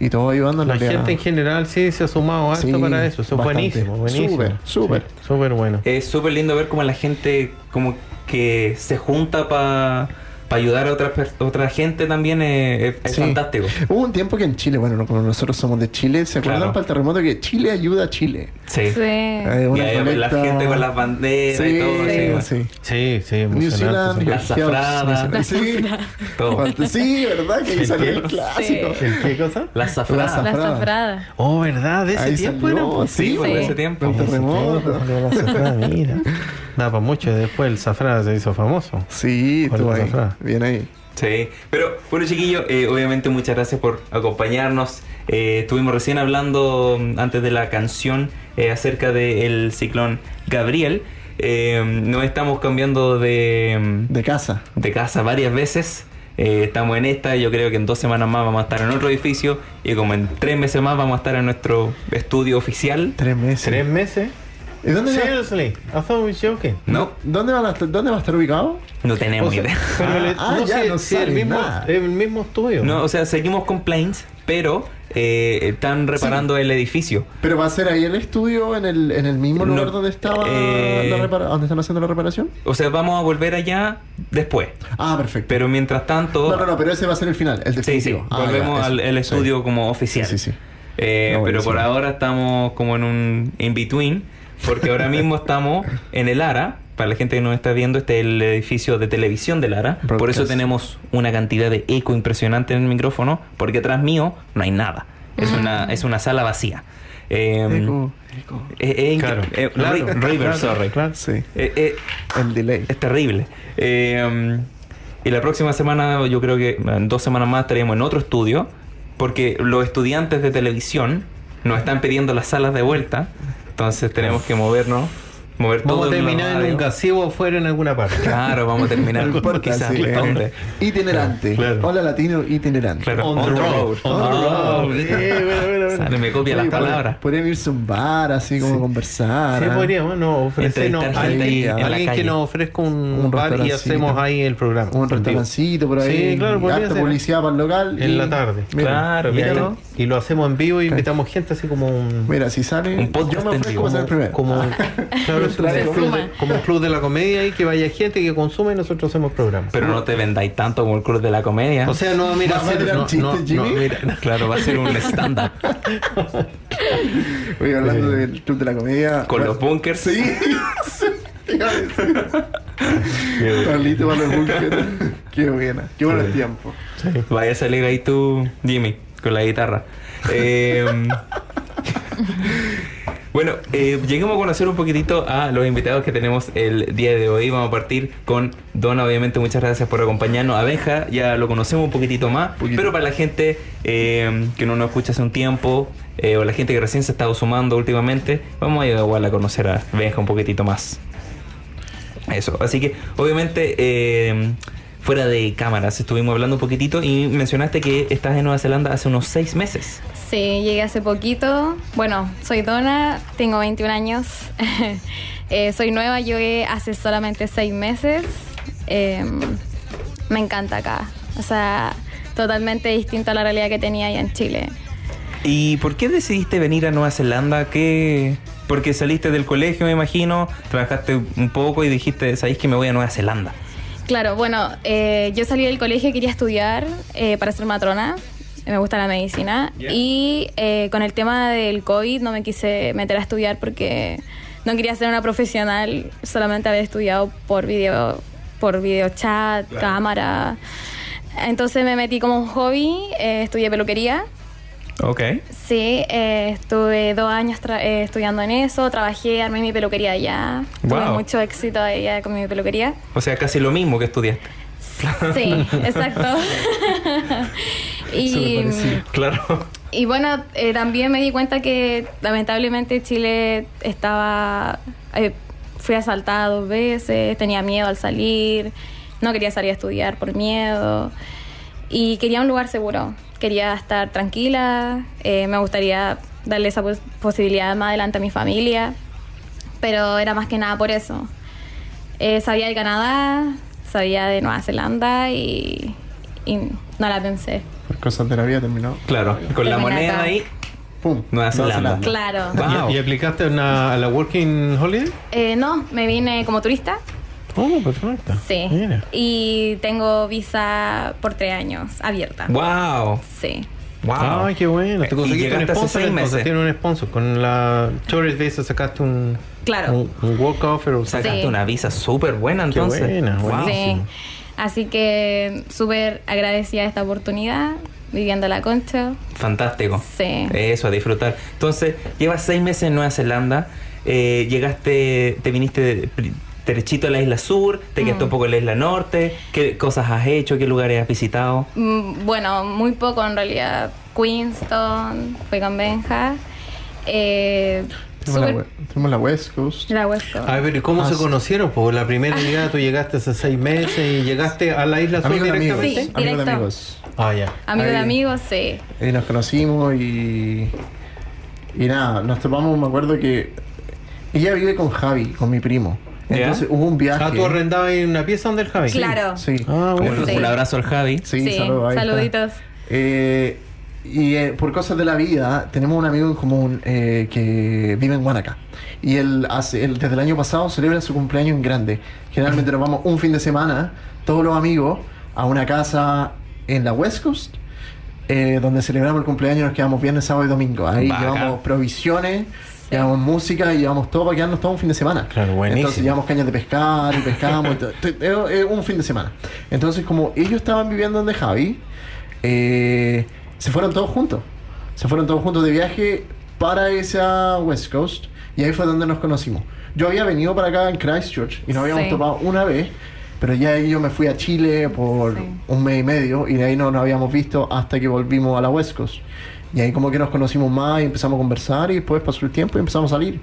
y todos ayudando en La realidad. gente en general sí se ha sumado harto Sí, para eso. Eso es bastante. buenísimo, buenísimo. Súper, súper. Súper bueno. Es súper lindo ver cómo la gente como que se junta para ayudar a otra, otra gente también. eh, es es Sí. fantástico. Hubo un tiempo que en Chile, bueno, no, como nosotros somos de Chile, ¿se acuerdan Claro. para el terremoto que Chile ayuda a Chile? Sí. Sí. Eh, Y ahí la gente con las banderas y todo. Sí, sí, sí. Sí, sí, New emocionante. Zealand. La zafrada. Sí, todo. Sí, ¿verdad? Que ahí ¿El salió el clásico. ¿El qué cosa? La zafrada. La La zafrada. zafrada. Oh, ¿verdad? De ese Ahí tiempo salió, era. pues. sí, Sí, de ese tiempo. El terremoto. Mira. Nada, para mucho. Después el zafrada se hizo famoso. Sí, ¿Cuál tú la ahí. Bien ahí. Sí, pero bueno chiquillos, eh, obviamente muchas gracias por acompañarnos. Eh, estuvimos recién hablando mm, antes de la canción eh, acerca del ciclón Gabriel. Eh, nos estamos cambiando de, mm, De casa. de casa varias veces. Eh, estamos en esta, yo creo que en dos semanas más vamos a estar en otro edificio y como en tres meses más vamos a estar en nuestro estudio oficial. Tres meses. ¿Tres meses? ¿Y dónde, va, Seriously, I thought we were joking. No, dónde, van a estar- ¿Dónde va a estar ubicado? No tenemos O sea, idea. Pero el- Ah, no, ya sí, no sí, el mismo, nada. el mismo estudio. No, o sea, seguimos con planes, pero eh, están reparando el edificio. ¿Pero va a ser ahí el estudio, en el, en el mismo No, lugar donde estaba eh, la repara- donde están haciendo la reparación? O sea, vamos a volver allá después. Ah, perfecto. Pero mientras tanto, no, no, no, pero ese va a ser el final, el sí, sí, definitivo. Ah, volvemos ya, al el estudio Sí. como oficial. Sí, sí, sí. Eh, No, pero por ahora estamos como en un in-between, porque ahora mismo estamos en el ARA. Para la gente que nos está viendo, este es el edificio de televisión del ARA. Por eso Broadcast. tenemos una cantidad de eco impresionante en el micrófono, porque atrás mío no hay nada. Es una, es una sala vacía. Eh, Eco, eco. eh, eh, Claro, eh, claro, Ri- River, claro, sorry. claro. Sí, Eh, eh, el delay. es terrible. Eh, y la próxima semana, yo creo que en dos semanas más estaremos en otro estudio, porque los estudiantes de televisión nos están pidiendo las salas de vuelta. Entonces tenemos que movernos, mover Vamos a terminar en un gazebo afuera en alguna parte. Claro, vamos a terminar importa, quizás. ¿dónde? Itinerante. Claro. Hola latino, itinerante. Claro, On the road. On On the the road. road. Sí, bueno, bueno, bueno. Me copia las palabras. Podrían irse a un bar, así como conversar. Sí, ¿ah? podríamos, no, ofrecernos gente alguien, que nos ofrezca un, Un bar y hacemos ahí el programa. Un restaurancito por ahí. Sí, claro, podría ser. publicidad para el local. En la tarde. Claro, ¿no? y lo hacemos en vivo y invitamos gente así como un. Mira, si sale. Un podcast yo me ofrezco a ser el primero. Claro, club de, como un club de la comedia y que vaya gente que consume y nosotros hacemos programas. Pero no te vendáis tanto como el club de la comedia. O sea, no, mira, ¿Vas a hacer- tirar no, chistes, no, no, Jimmy? mira, claro, va a ser un stand-up Oye, hablando del club de la comedia. con bueno, los bunkers. Sí. Carlito para los bunkers. Qué buena. Qué buen tiempo. Vaya a salir ahí tú, Jimmy, con la guitarra. Eh, bueno, eh, lleguemos a conocer un poquitito a los invitados que tenemos el día de hoy. Vamos a partir con Donna, obviamente, muchas gracias por acompañarnos. A Benja ya lo conocemos un poquitito más, Poquito. pero para la gente eh, que no nos escucha hace un tiempo, eh, o la gente que recién se ha estado sumando últimamente, vamos a igual a conocer a Benja un poquitito más. Eso, así que obviamente eh, fuera de cámaras estuvimos hablando un poquitito y mencionaste que estás en Nueva Zelanda hace unos seis meses. Sí, llegué hace poquito. Bueno, soy Donna, tengo 21 años. Eh, soy nueva, llegué hace solamente seis meses. Eh, me encanta acá. O sea, totalmente distinto a la realidad que tenía allá en Chile. ¿Y por qué decidiste venir a Nueva Zelanda? ¿Qué? Porque saliste del colegio, me imagino, trabajaste un poco y dijiste, ¿sabéis que me voy a Nueva Zelanda? Claro, bueno, eh, yo salí del colegio y quería estudiar eh, para ser matrona. Me gusta la medicina. Y eh, con el tema del COVID no me quise meter a estudiar porque no quería ser una profesional, solamente haber estudiado por video, por video chat, cámara. Entonces me metí como un hobby, eh, estudié peluquería. Ok. Sí, eh, estuve dos años tra- eh, estudiando en eso, trabajé, armé mi peluquería allá. Tuve Wow. mucho éxito allá con mi peluquería. O sea, casi lo mismo que estudiaste. Sí, exacto. y, Claro. y bueno, eh, también me di cuenta que lamentablemente Chile estaba... eh, fui asaltada dos veces, tenía miedo al salir, no quería salir a estudiar por miedo y quería un lugar seguro, quería estar tranquila, eh, me gustaría darle esa pos- posibilidad más adelante a mi familia, pero era más que nada por eso. Eh, sabía de Canadá, sabía de Nueva Zelanda y, y no la pensé. Por cosas de la vida terminó. Claro. Con la moneda acá. ahí, Pum. Nueva Zelanda. Claro. Wow. ¿Y, y aplicaste una- a la Working Holiday? Eh, no, me vine como turista. Oh, perfecto. Sí. Mira. Y tengo visa por tres años abierta. Wow. Sí. Wow. Ay, qué bueno. Te conseguiste un llegaste hace sponsor, seis entonces meses. tiene un sponsor. Con la Tourist Visa sacaste un, Claro. un, un work offer. O sea, Sacaste Sí. una visa súper buena Qué entonces. buena, Wow. buenísimo. Sí. Así que súper agradecida de esta oportunidad, viviendo la concha. Fantástico. Sí. Eso, a disfrutar. Entonces, llevas seis meses en Nueva Zelanda. eh, llegaste, te viniste de- derechito a la isla sur, te quedaste Mm. un poco en la isla norte. ¿Qué cosas has hecho? ¿Qué lugares has visitado? Mm, Bueno, muy poco en realidad. Queenston, fui con Benja. Eh, Tenemos la, tenemos la West Coast. la West Coast. A ver, ¿y ¿cómo Ah, se sí. conocieron? Pues la primera llegada tú llegaste hace seis meses y llegaste a la isla sur Amigos de amigos. directamente. Sí, amigos de amigos. Ah, ya. Amigo de amigos, sí. Y nos conocimos y. Y nada, nos topamos, me acuerdo que. Ella vive con Javi, con mi primo. Entonces hubo un viaje. Ah, tú arrendabas en una pieza donde el Javi. Claro. Sí. Ah, Un, bueno. Sí. un abrazo al Javi. Sí, Sí, saludos, saluditos. Eh, y eh, por cosas de la vida, tenemos un amigo en común eh, que vive en Guanaca. Y él, hace, él desde el año pasado celebra su cumpleaños en grande. Generalmente nos vamos un fin de semana, todos los amigos, a una casa en la West Coast, eh, donde celebramos el cumpleaños, nos quedamos viernes, sábado y domingo. Ahí Bacán. llevamos provisiones, llevamos música y llevamos todo para quedarnos todo un fin de semana. Claro, buenísimo. Entonces llevamos cañas de pescar y pescamos. y un fin de semana. Entonces, como ellos estaban viviendo donde Javi, eh, se fueron todos juntos. Se fueron todos juntos de viaje para esa West Coast. Y ahí fue donde nos conocimos. Yo había venido para acá en Christchurch y nos habíamos Sí. topado una vez. Pero ya ahí yo me fui a Chile por Sí. un mes y medio y de ahí no nos habíamos visto hasta que volvimos a la West Coast. Y ahí como que nos conocimos más y empezamos a conversar y después pasó el tiempo y empezamos a salir.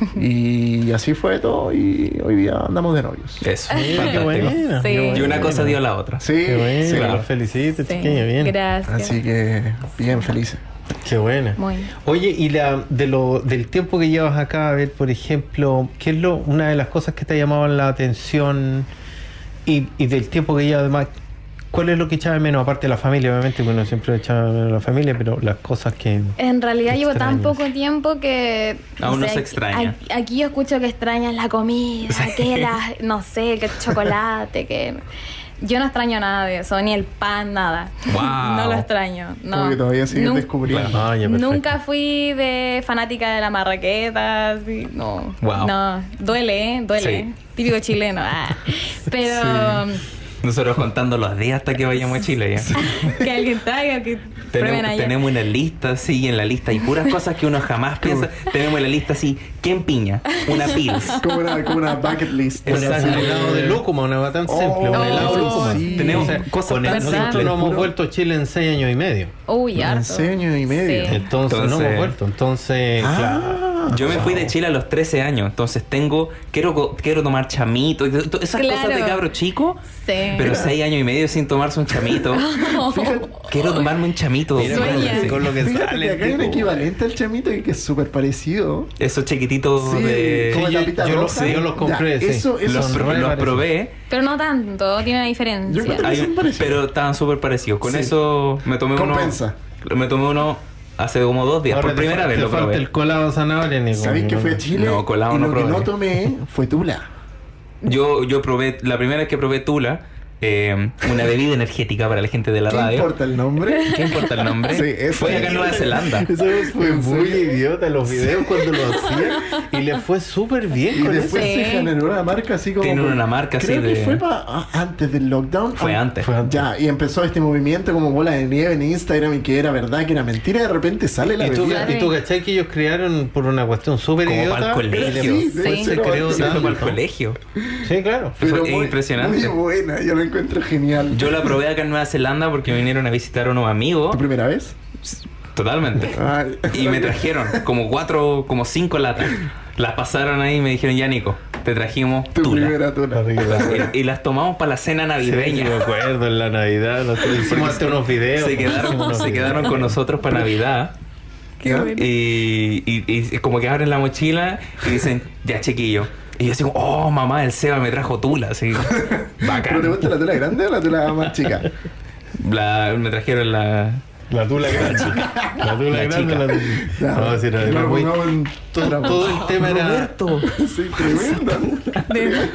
Y así fue todo y hoy día andamos de novios. Eso. Qué buena, Sí. qué Y una cosa dio a la otra. Sí, Qué buena, sí, claro. felicito, Sí. chiquilla, bien. Gracias. Así que bien felices. Qué buena. Muy bien. Oye, y la, de lo, del tiempo que llevas acá, a ver, por ejemplo, ¿qué es lo, una de las cosas que te llamaban la atención y, y del tiempo que llevas además? ¿Cuál es lo que echaba menos? Aparte de la familia, obviamente, bueno, siempre echaba menos la familia, pero las cosas que... En realidad llevo tan Extrañas. poco tiempo que... Aún no sé, se extraña. Aquí, aquí yo escucho que extrañan la comida, que la, no sé, que el chocolate, que... Yo no extraño nada de eso, ni el pan, nada. Wow. no lo extraño. No. Como que todavía sigues Nun- descubriendo. Ah. Nunca fui de fanática de la marraqueta, así, no. Wow. No, duele, ¿eh? Duele. Sí. Típico chileno. ah. Pero Nosotros contando los días hasta que vayamos a Chile ya. que alguien traiga, que prueben Tenemos, allá. tenemos una lista, sí, y en la lista hay puras cosas que uno jamás piensa. Tenemos en la lista así, ¿quién piña? Una pils. Como una, como una bucket list. Exacto. Un helado de lúcuma, una cosa tan Oh, simple, un helado de sí, lúcuma. sí. Tenemos O sea, cosas con tan simples. nosotros no hemos vuelto a Chile en seis años y medio. Uy, Un harto. año y medio. Sí. Entonces, no hemos vuelto. Entonces, claro. Ah, Yo me fui de Chile a los 13 años, entonces tengo, quiero, co- quiero tomar chamito, esas Claro. cosas de cabro chico, Sí. pero 6 años y medio sin tomarse un chamito. quiero tomarme un chamito. Mira con lo que- Sueña. con lo que Fíjate sale. que acá hay un equivalente al chamito y que es súper parecido. Esos chiquititos Sí, de... como yo- yo los- yo los compré, sí. Eso, eso Los, pro- probé, Pero no tanto, tiene una diferencia. Yo hay pero estaban súper parecidos. Con Sí. eso me tomé Compensa. uno. Me tomé uno hace como dos días. Ahora por te primera fa- vez te lo falta probé. el colado de zanahoria, Nico. ¿Sabéis que fue a Chile? No, colado y no lo que probé. no tomé fue tula. Yo, yo probé, la primera vez que probé Tula, eh, una bebida energética para la gente de la ¿Qué radio. importa el nombre? ¿Qué importa el nombre? Sí, eso Fue acá en Nueva Zelanda. Eso Fue ¿en muy idiota los videos cuando lo hacían y le fue súper bien Y con eso. después Sí. se generó una marca así como. Tienen una marca así creo que de- fue pa- a- antes del lockdown. Fue Ah, antes. Fue antes. Ya, y empezó este movimiento como bola de nieve en Instagram y que era verdad, que era mentira. y De repente sale la Y tú, bebida. y tú cachai que ellos crearon por una cuestión súper Como idiota. pa'l colegio. Sí, Sí. ser Se creó fue para el colegio. Sí, claro. Fue Pero muy- impresionante. Muy buena, yo lo encuentro genial. Yo la probé acá en Nueva Zelanda porque vinieron a visitar unos amigos. ¿Tu primera vez? Totalmente. Ay. Y me trajeron como cuatro, como cinco latas. Las pasaron ahí y me dijeron, ya Nico, te trajimos Tu Tula. primera tula. Y, y las tomamos para la cena Sí, navideña. me acuerdo en la Navidad. nosotros hicimos hasta unos videos. se quedaron, unos se videos. quedaron con nosotros para Navidad. ¿Ya? Y, y, y como que abren la mochila y dicen, ya chiquillo. Y yo así como, oh mamá, el Seba me trajo tula, así. ¿Pero te Bacán. gusta la tula grande o la tula más chica? La- me trajeron la. La tula grande. La tula La grande. chica. La tula. Ya, No, sí, era, muy- en- todo, todo el tema era. Roberto. Sí, tremenda.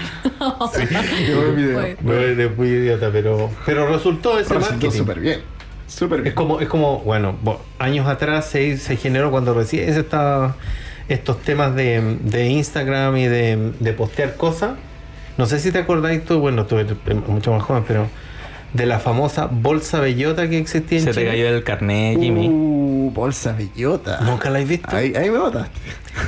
Qué buen video. No, era muy idiota, pero, pero resultó ese Resultó marketing. súper bien. Súper Es bien. como, es como, bueno, años atrás se, se generó cuando recién se estaba estos temas de, de Instagram y de, de postear cosas. No sé si te acordáis tú, bueno, tú eres mucho más joven, pero de la famosa bolsa bellota que existía en Se te Chile. cayó el carnet, Jimmy. Uh, bolsa bellota. ¿Nunca la has visto? Ahí, ahí me botaste.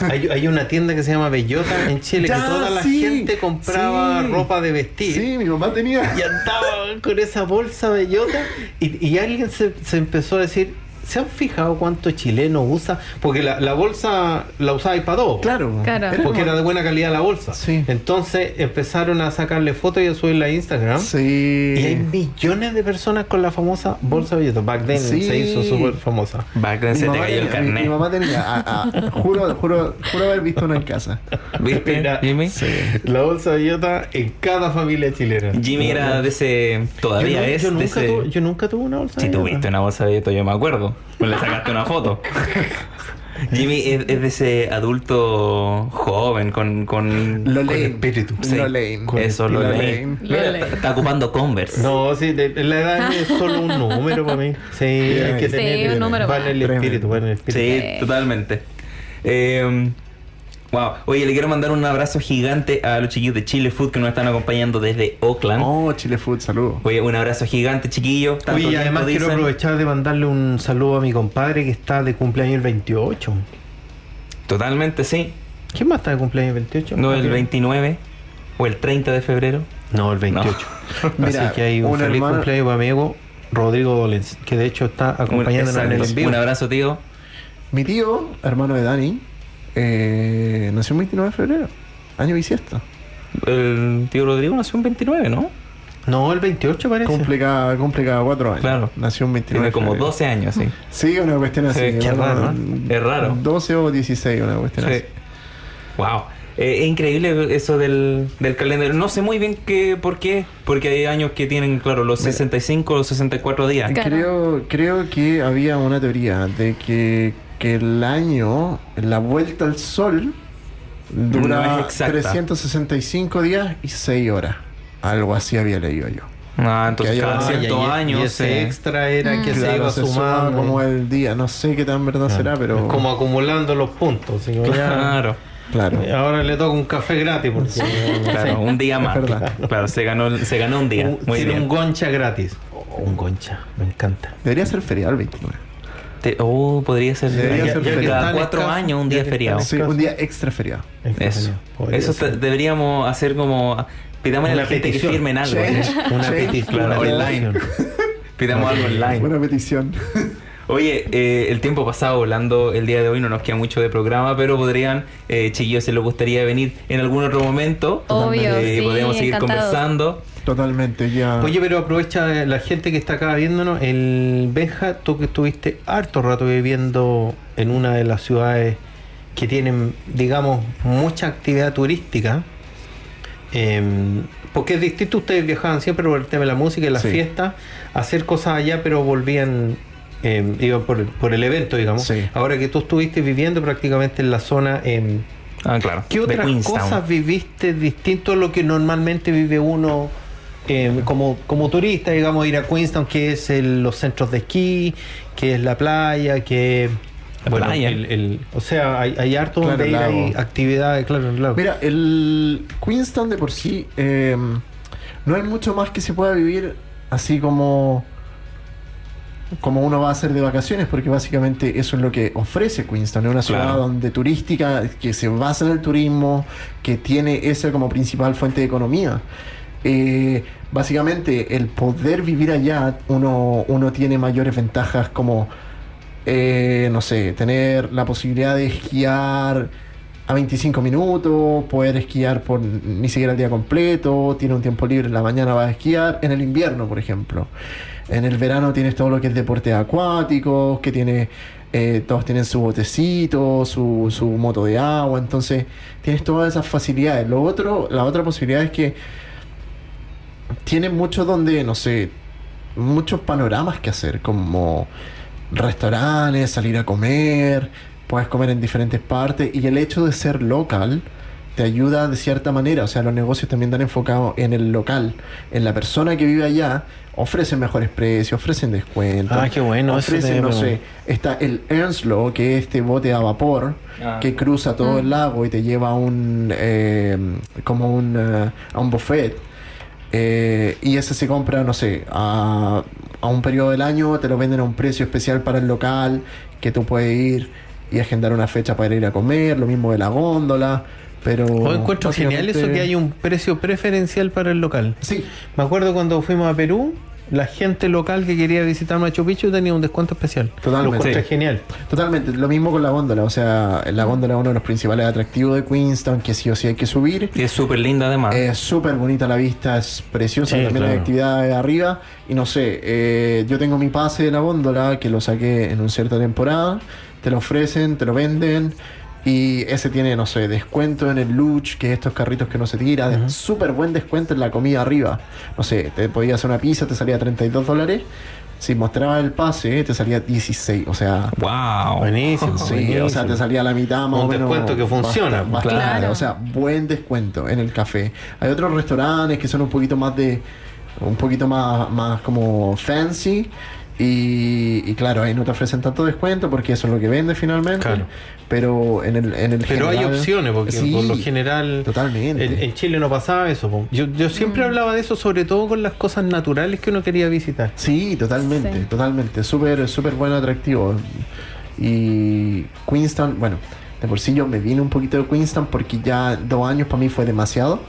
Hay, hay una tienda que se llama Bellota en Chile Ya, que toda la sí, gente compraba sí. ropa de vestir. Sí, mi mamá tenía. Y andaba con esa bolsa bellota y, y alguien se, se empezó a decir, ¿se han fijado cuánto chileno usa? Porque la, la bolsa la usáis para dos. Claro. Claro. Porque era de buena calidad la bolsa. Sí. Entonces empezaron a sacarle fotos y a subirla a Instagram. Sí. Y hay millones de personas con la famosa bolsa bellota. Back then Sí. se hizo súper famosa. Back then Mi se te mamá cayó el tenía- mi, mi carnet. mamá tenía. a- a- juro, juro, juro haber visto una en casa. ¿Viste, Mira, Jimmy? La bolsa bellota en cada familia chilena. Jimmy era de ese. Todavía yo, no- es yo de nunca ese. tuve, yo nunca tuve una bolsa Si bellota. tuviste una bolsa de esto, yo me acuerdo. Pues le sacaste una foto. Jimmy es, es de ese adulto joven con. con Lo Con espíritu. Sí. Lo lane. Eso, lo Lo lane. está- ocupando Converse. No, sí, de- de la edad es solo un número para mí. Sí, hay que Sí, tener. un número va en más. el espíritu, va en el espíritu. Sí, Sí. totalmente. Eh, wow. Oye, le quiero mandar un abrazo gigante a los chiquillos de Chile Food que nos están acompañando desde Oakland. Oh, Chile Food, saludos. Oye, un abrazo gigante, chiquillos. Tanto Oye, y además quiero aprovechar de mandarle un saludo a mi compadre que está de cumpleaños el 28. Totalmente, sí. ¿Quién más está de cumpleaños el 28? No el Ok. 29 o el 30 de febrero. No, el 28. Mira, Así que hay un un feliz hermano- cumpleaños para mi amigo. Rodrigo Dolens, que de hecho está acompañándonos en el envío. Un abrazo, tío. Mi tío, hermano de Dani, eh, nació el 29 de febrero, año bisiesto. El tío Rodrigo nació un 29, ¿no? No, el 28 parece. Cumple cada cuatro años. Claro. Nació un 29 Tiene como febrero. 12 años, sí. Sí, una cuestión así. Sí, qué bueno, raro, ¿no? Es raro. 12 o 16, una cuestión Sí. así. Wow. Eh, es increíble eso del, del calendario. No sé muy bien qué, por qué, porque hay años que tienen, claro, los 65 o los 64 días. Claro. Creo, creo que había una teoría de que, que el año, la vuelta al sol, No dura exacta. 365 días y 6 horas. Algo así había leído yo. Ah, entonces Que cada Ah, ciertos y, y años. ese eh, extra era que se Claro, iba se suma sumando. como el día. No sé qué tan verdad será, pero. Es como acumulando los puntos. ya- Claro, Claro. Ahora le toca un café gratis porque claro, un día más. Claro, se ganó, se ganó un día. un- Muy bien. un goncha gratis. Oh, un goncha, me encanta. Debería ser feriado el 29. Te- oh, podría ser. Debería ya- ser ya feriado. cada cuatro años un día que feriado. Sí, un día extra feriado. Eso. Eso te- deberíamos hacer como. Pidamos a la Una gente que petición. firmen algo. Una Sí, petición, claro, una online. petición. Pidamos algo online. Buena petición. Oye, eh, el tiempo pasado volando el día de hoy no nos queda mucho de programa, pero podrían, eh, chiquillos, si les gustaría venir en algún otro momento, Obvio, eh, sí, podríamos seguir conversando. Totalmente, ya. Oye, pero aprovecha la gente que está acá viéndonos. El Benja, tú que estuviste harto rato viviendo en una de las ciudades que tienen, digamos, mucha actividad turística. em, porque es distinto, ustedes viajaban siempre por el tema de la música y las Sí. fiestas, hacer cosas allá, pero volvían, em, iban por el, por el evento, digamos. Sí. Ahora que tú estuviste viviendo prácticamente en la zona, em, Ah, claro. ¿Qué otras cosas viviste distinto a lo que normalmente vive uno eh, como, como turista, digamos, ir a Queenstown, que es el- los centros de esquí, que es la playa, que... La playa. el- el- o sea, hay, hay harto Claro, donde ir, hay actividades, claro, en el lago. Mira, el Queenstown de por sí, eh, no hay mucho más que se pueda vivir así como como uno va a hacer de vacaciones, porque básicamente eso es lo que ofrece Queenstown, es una ciudad Claro. donde turística, que se basa en el turismo, que tiene esa como principal fuente de economía. Eh, básicamente, el poder vivir allá, uno, uno tiene mayores ventajas como, eh, no sé, tener la posibilidad de esquiar a 25 minutos, poder esquiar por ni siquiera el día completo, tiene un tiempo libre en la mañana va a esquiar, en el invierno, por ejemplo. En el verano tienes todo lo que es deportes acuáticos, que tiene, eh, todos tienen su botecito, su, su moto de agua, entonces tienes todas esas facilidades. Lo otro, la otra posibilidad es que tiene mucho donde, no sé, muchos panoramas que hacer, como restaurantes, salir a comer, puedes comer en diferentes partes y el hecho de ser local te ayuda de cierta manera, o sea, los negocios también están enfocados en el local, en la persona que vive allá, ofrecen mejores precios, ofrecen descuentos. Ah, qué bueno, Ofrecen, no sé, está el Ernstlow, que es este bote a vapor Ah. que cruza todo el lago y te lleva a un eh, como un eh, a un buffet eh, y ese se compra no sé a, a un periodo del año te lo venden a un precio especial para el local que tú puedes ir y agendar una fecha para ir a comer lo mismo de la góndola pero Yo encuentro genial eso básicamente- que hay un precio preferencial para el local. sí Me acuerdo cuando fuimos a Perú, la gente local que quería visitar Machu Picchu tenía un descuento especial. Totalmente. Lo Sí. genial. Totalmente, lo mismo con la góndola, o sea, la góndola es uno de los principales atractivos de Queenstown, que sí o sí hay que subir. Y es súper linda además. Es súper bonita la vista, es preciosa, Sí, también hay claro. actividades arriba. Y no sé, eh, yo tengo mi pase de la góndola que lo saqué en una cierta temporada, te lo ofrecen, te lo venden. Y ese tiene, no sé, descuento en el luch, que es estos carritos que no se tira, de- súper buen descuento en la comida arriba. No sé, te podías hacer una pizza, te salía 32 dólares. Si mostrabas el pase, te salía 16. O sea, wow. Buenísimo. Sí, buenísimo. o sea, te salía la mitad más Un o menos. descuento que funciona, basta- pues. basta- Claro. O sea, buen descuento en el café. Hay otros restaurantes que son un poquito más de. Un poquito más, más como fancy. Y, y claro, ahí no te ofrecen tanto descuento porque eso es lo que vende finalmente. Claro. Pero en el, en el Pero hay general- opciones, porque Sí, por lo general Totalmente. en, en Chile no pasaba eso. Yo, yo siempre hablaba de eso, sobre todo con las cosas naturales que uno quería visitar. Sí, totalmente, Sí. totalmente. Súper, súper buen atractivo. Y Queenstown, bueno, de por sí yo me vine un poquito de Queenstown porque ya dos años para mí fue demasiado.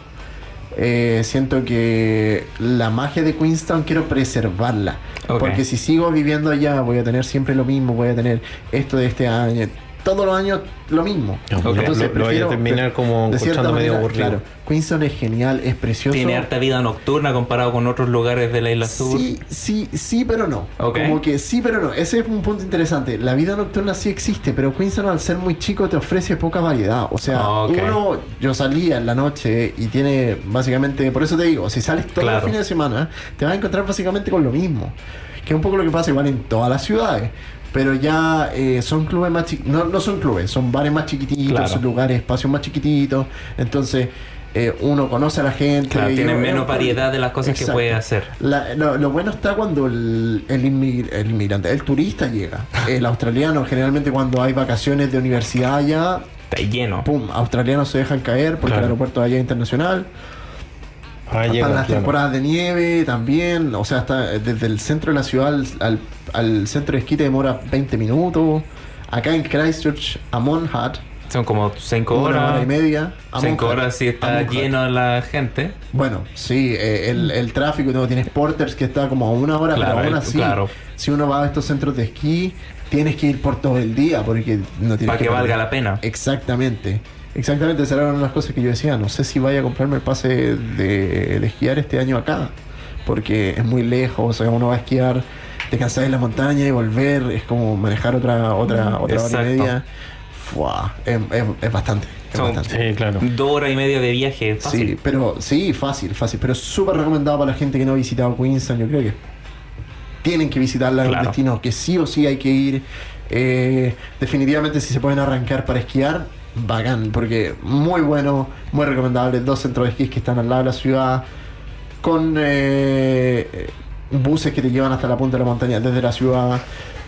Eh, siento que la magia de Queenstown quiero preservarla. Porque si sigo viviendo allá, voy a tener siempre lo mismo, voy a tener esto de este año, todos los años lo mismo. Ok. Lo- lo vaya a prefiero- terminar como de cierta escuchando medio manera, aburrido. Claro, Queenstown es genial, es precioso. Tiene harta vida nocturna comparado con otros lugares de la isla sur. Sí, sí, sí, pero no. Como que sí, pero no. Ese es un punto interesante. La vida nocturna sí existe, pero Queenstown al ser muy chico te ofrece poca variedad. O sea, Ah, uno, yo salía en la noche y tiene básicamente, por eso te digo, si sales todos Claro. los fines de semana, te vas a encontrar básicamente con lo mismo. Que es un poco lo que pasa igual en todas las ciudades. Pero ya eh, son clubes más chiquitos, no, no son clubes, son bares más chiquititos, Claro. son lugares, espacios más chiquititos. Entonces, eh, uno conoce a la gente. Claro, tiene menos variedad de las cosas que puede hacer. La- lo, lo bueno está cuando el, el, inmig- el inmigrante, el turista llega. El australiano, generalmente cuando hay vacaciones de universidad allá, Está lleno. pum, australianos se dejan caer porque Claro. el aeropuerto allá es internacional. Ah, llega, Para las claro. temporadas de nieve también, o sea, hasta desde el centro de la ciudad al, al, al centro de esquí te demora 20 minutos. Acá en Christchurch, a Monhat, Son como 5 una horas. hora y media. a 5 Monhat, horas si está lleno la gente. Bueno, sí, eh, el, el tráfico, no, tienes porters que está como a una hora, Claro, pero aún el- así, claro. si uno va a estos centros de esquí, tienes que ir por todo el día porque no tienes Para que perder. valga la pena. Exactamente. Exactamente, esa era una de las cosas que yo decía. No sé si vaya a comprarme el pase de, de esquiar este año acá, porque es muy lejos. O sea, uno va a esquiar, te cansás en la montaña y volver es como manejar otra otra otra hora y media. Fua, es, es- es bastante. es Son bastante. Sí, claro. dos horas y media de viaje. Fácil. Sí, pero sí, fácil, fácil. Pero súper recomendado para la gente que no ha visitado Queenstown. Yo creo que tienen que visitarla. Es un Claro. destino que sí o sí hay que ir. Eh, definitivamente, si se pueden arrancar para esquiar, bacán. Porque muy bueno, muy recomendable. Dos centros de esquí que están al lado de la ciudad. Con eh, buses que te llevan hasta la punta de la montaña desde la ciudad.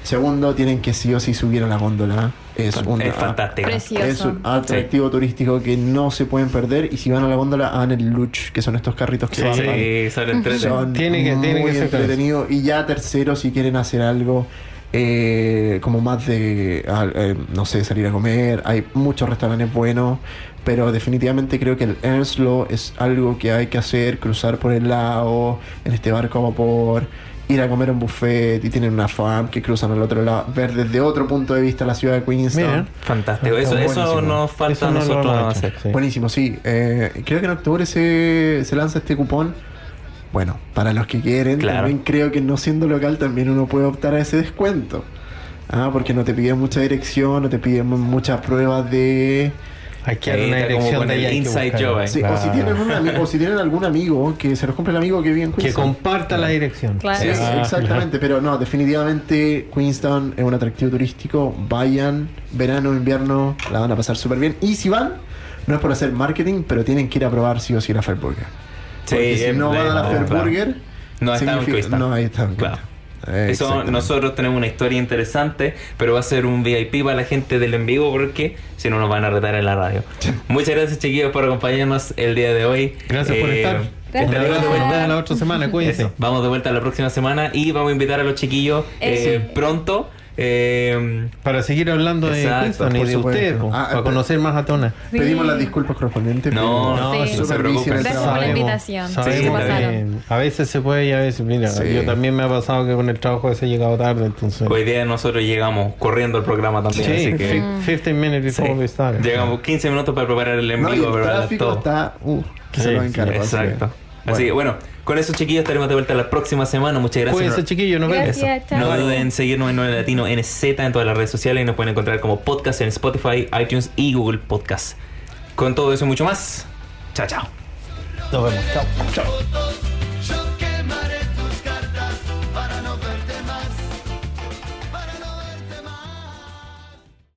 Segundo, tienen que sí o sí subir a la góndola. Es, una, Es fantástica. Precioso. es un atractivo turístico que no se pueden perder. Y si van a la góndola, hagan el luch, que son estos carritos que Sí, bajan. Sí, son entretenidos. Son Tiene que- tiene muy que. Y ya tercero, si quieren hacer algo eh, como más de, eh, no sé, salir a comer. Hay muchos restaurantes buenos. Pero definitivamente creo que el Earnslow es algo que hay que hacer. Cruzar por el lago, en este barco a vapor. Ir a comer a un buffet y tienen una farm que cruzan al otro lado. Ver desde otro punto de vista la ciudad de Queenstown. Mira. Fantástico. Eso, eso buenísimo. nos falta Eso a no lo nosotros hacer. sí. Buenísimo, sí. Eh, creo que en octubre se, se lanza este cupón. Bueno, para los que quieren, Claro. también creo que no siendo local también uno puede optar a ese descuento. Ah, porque no te piden mucha dirección, no te piden mu- muchas pruebas de... Hay que una dirección de el que inside job o, si tienen un ami- o si tienen algún amigo que se los compre el amigo que vive en Que Queenstown. comparta la dirección. Claro. Sí, Ah, exactamente, pero no, definitivamente Queenstown es un atractivo turístico. Vayan, verano, invierno, la van a pasar súper bien. Y si van, no es por hacer marketing, pero tienen que ir a probar sí o sí la Fair Burger. Sí, Porque si no van a la Fair claro. Burger, No está en. No, ahí está. Claro. Eh, Eso, nosotros tenemos una historia interesante, pero va a ser un VIP para la gente del en vivo porque si no nos van a retar en la radio. Muchas gracias chiquillos por acompañarnos el día de hoy. Gracias por Eh, estar. Gracias. Nos vemos la otra semana, cuídense. Eso, Vamos de vuelta la próxima semana y vamos a invitar a los chiquillos Eh. pronto. Eh, Para seguir hablando de Exacto, Queenstown y por de ustedes, po, Ah, para conocer más a Tona. Sí. Pedimos las disculpas correspondientes. No, no, Sí. no se Gracias por la invitación. Sabemos Sí, a veces se puede y a veces, mira, Sí. yo también me ha pasado que con el trabajo a veces he llegado tarde, entonces... Hoy día nosotros llegamos corriendo al programa también, sí, así que fi- 15 minutes sí. before we start. llegamos 15 minutos para preparar el en No, y el pero tráfico todo. está. Uh, que Sí, se lo sí, encargo. así Así que bueno, con eso chiquillos estaremos de vuelta la próxima semana. Muchas gracias. Cuídense, chiquillos, nos vemos. No duden en seguirnos en 9 Latino NZ en todas las redes sociales y nos pueden encontrar como podcast en Spotify, iTunes y Google Podcast. Con todo eso y mucho más. Chao, chao. Nos vemos. Chao. Chao.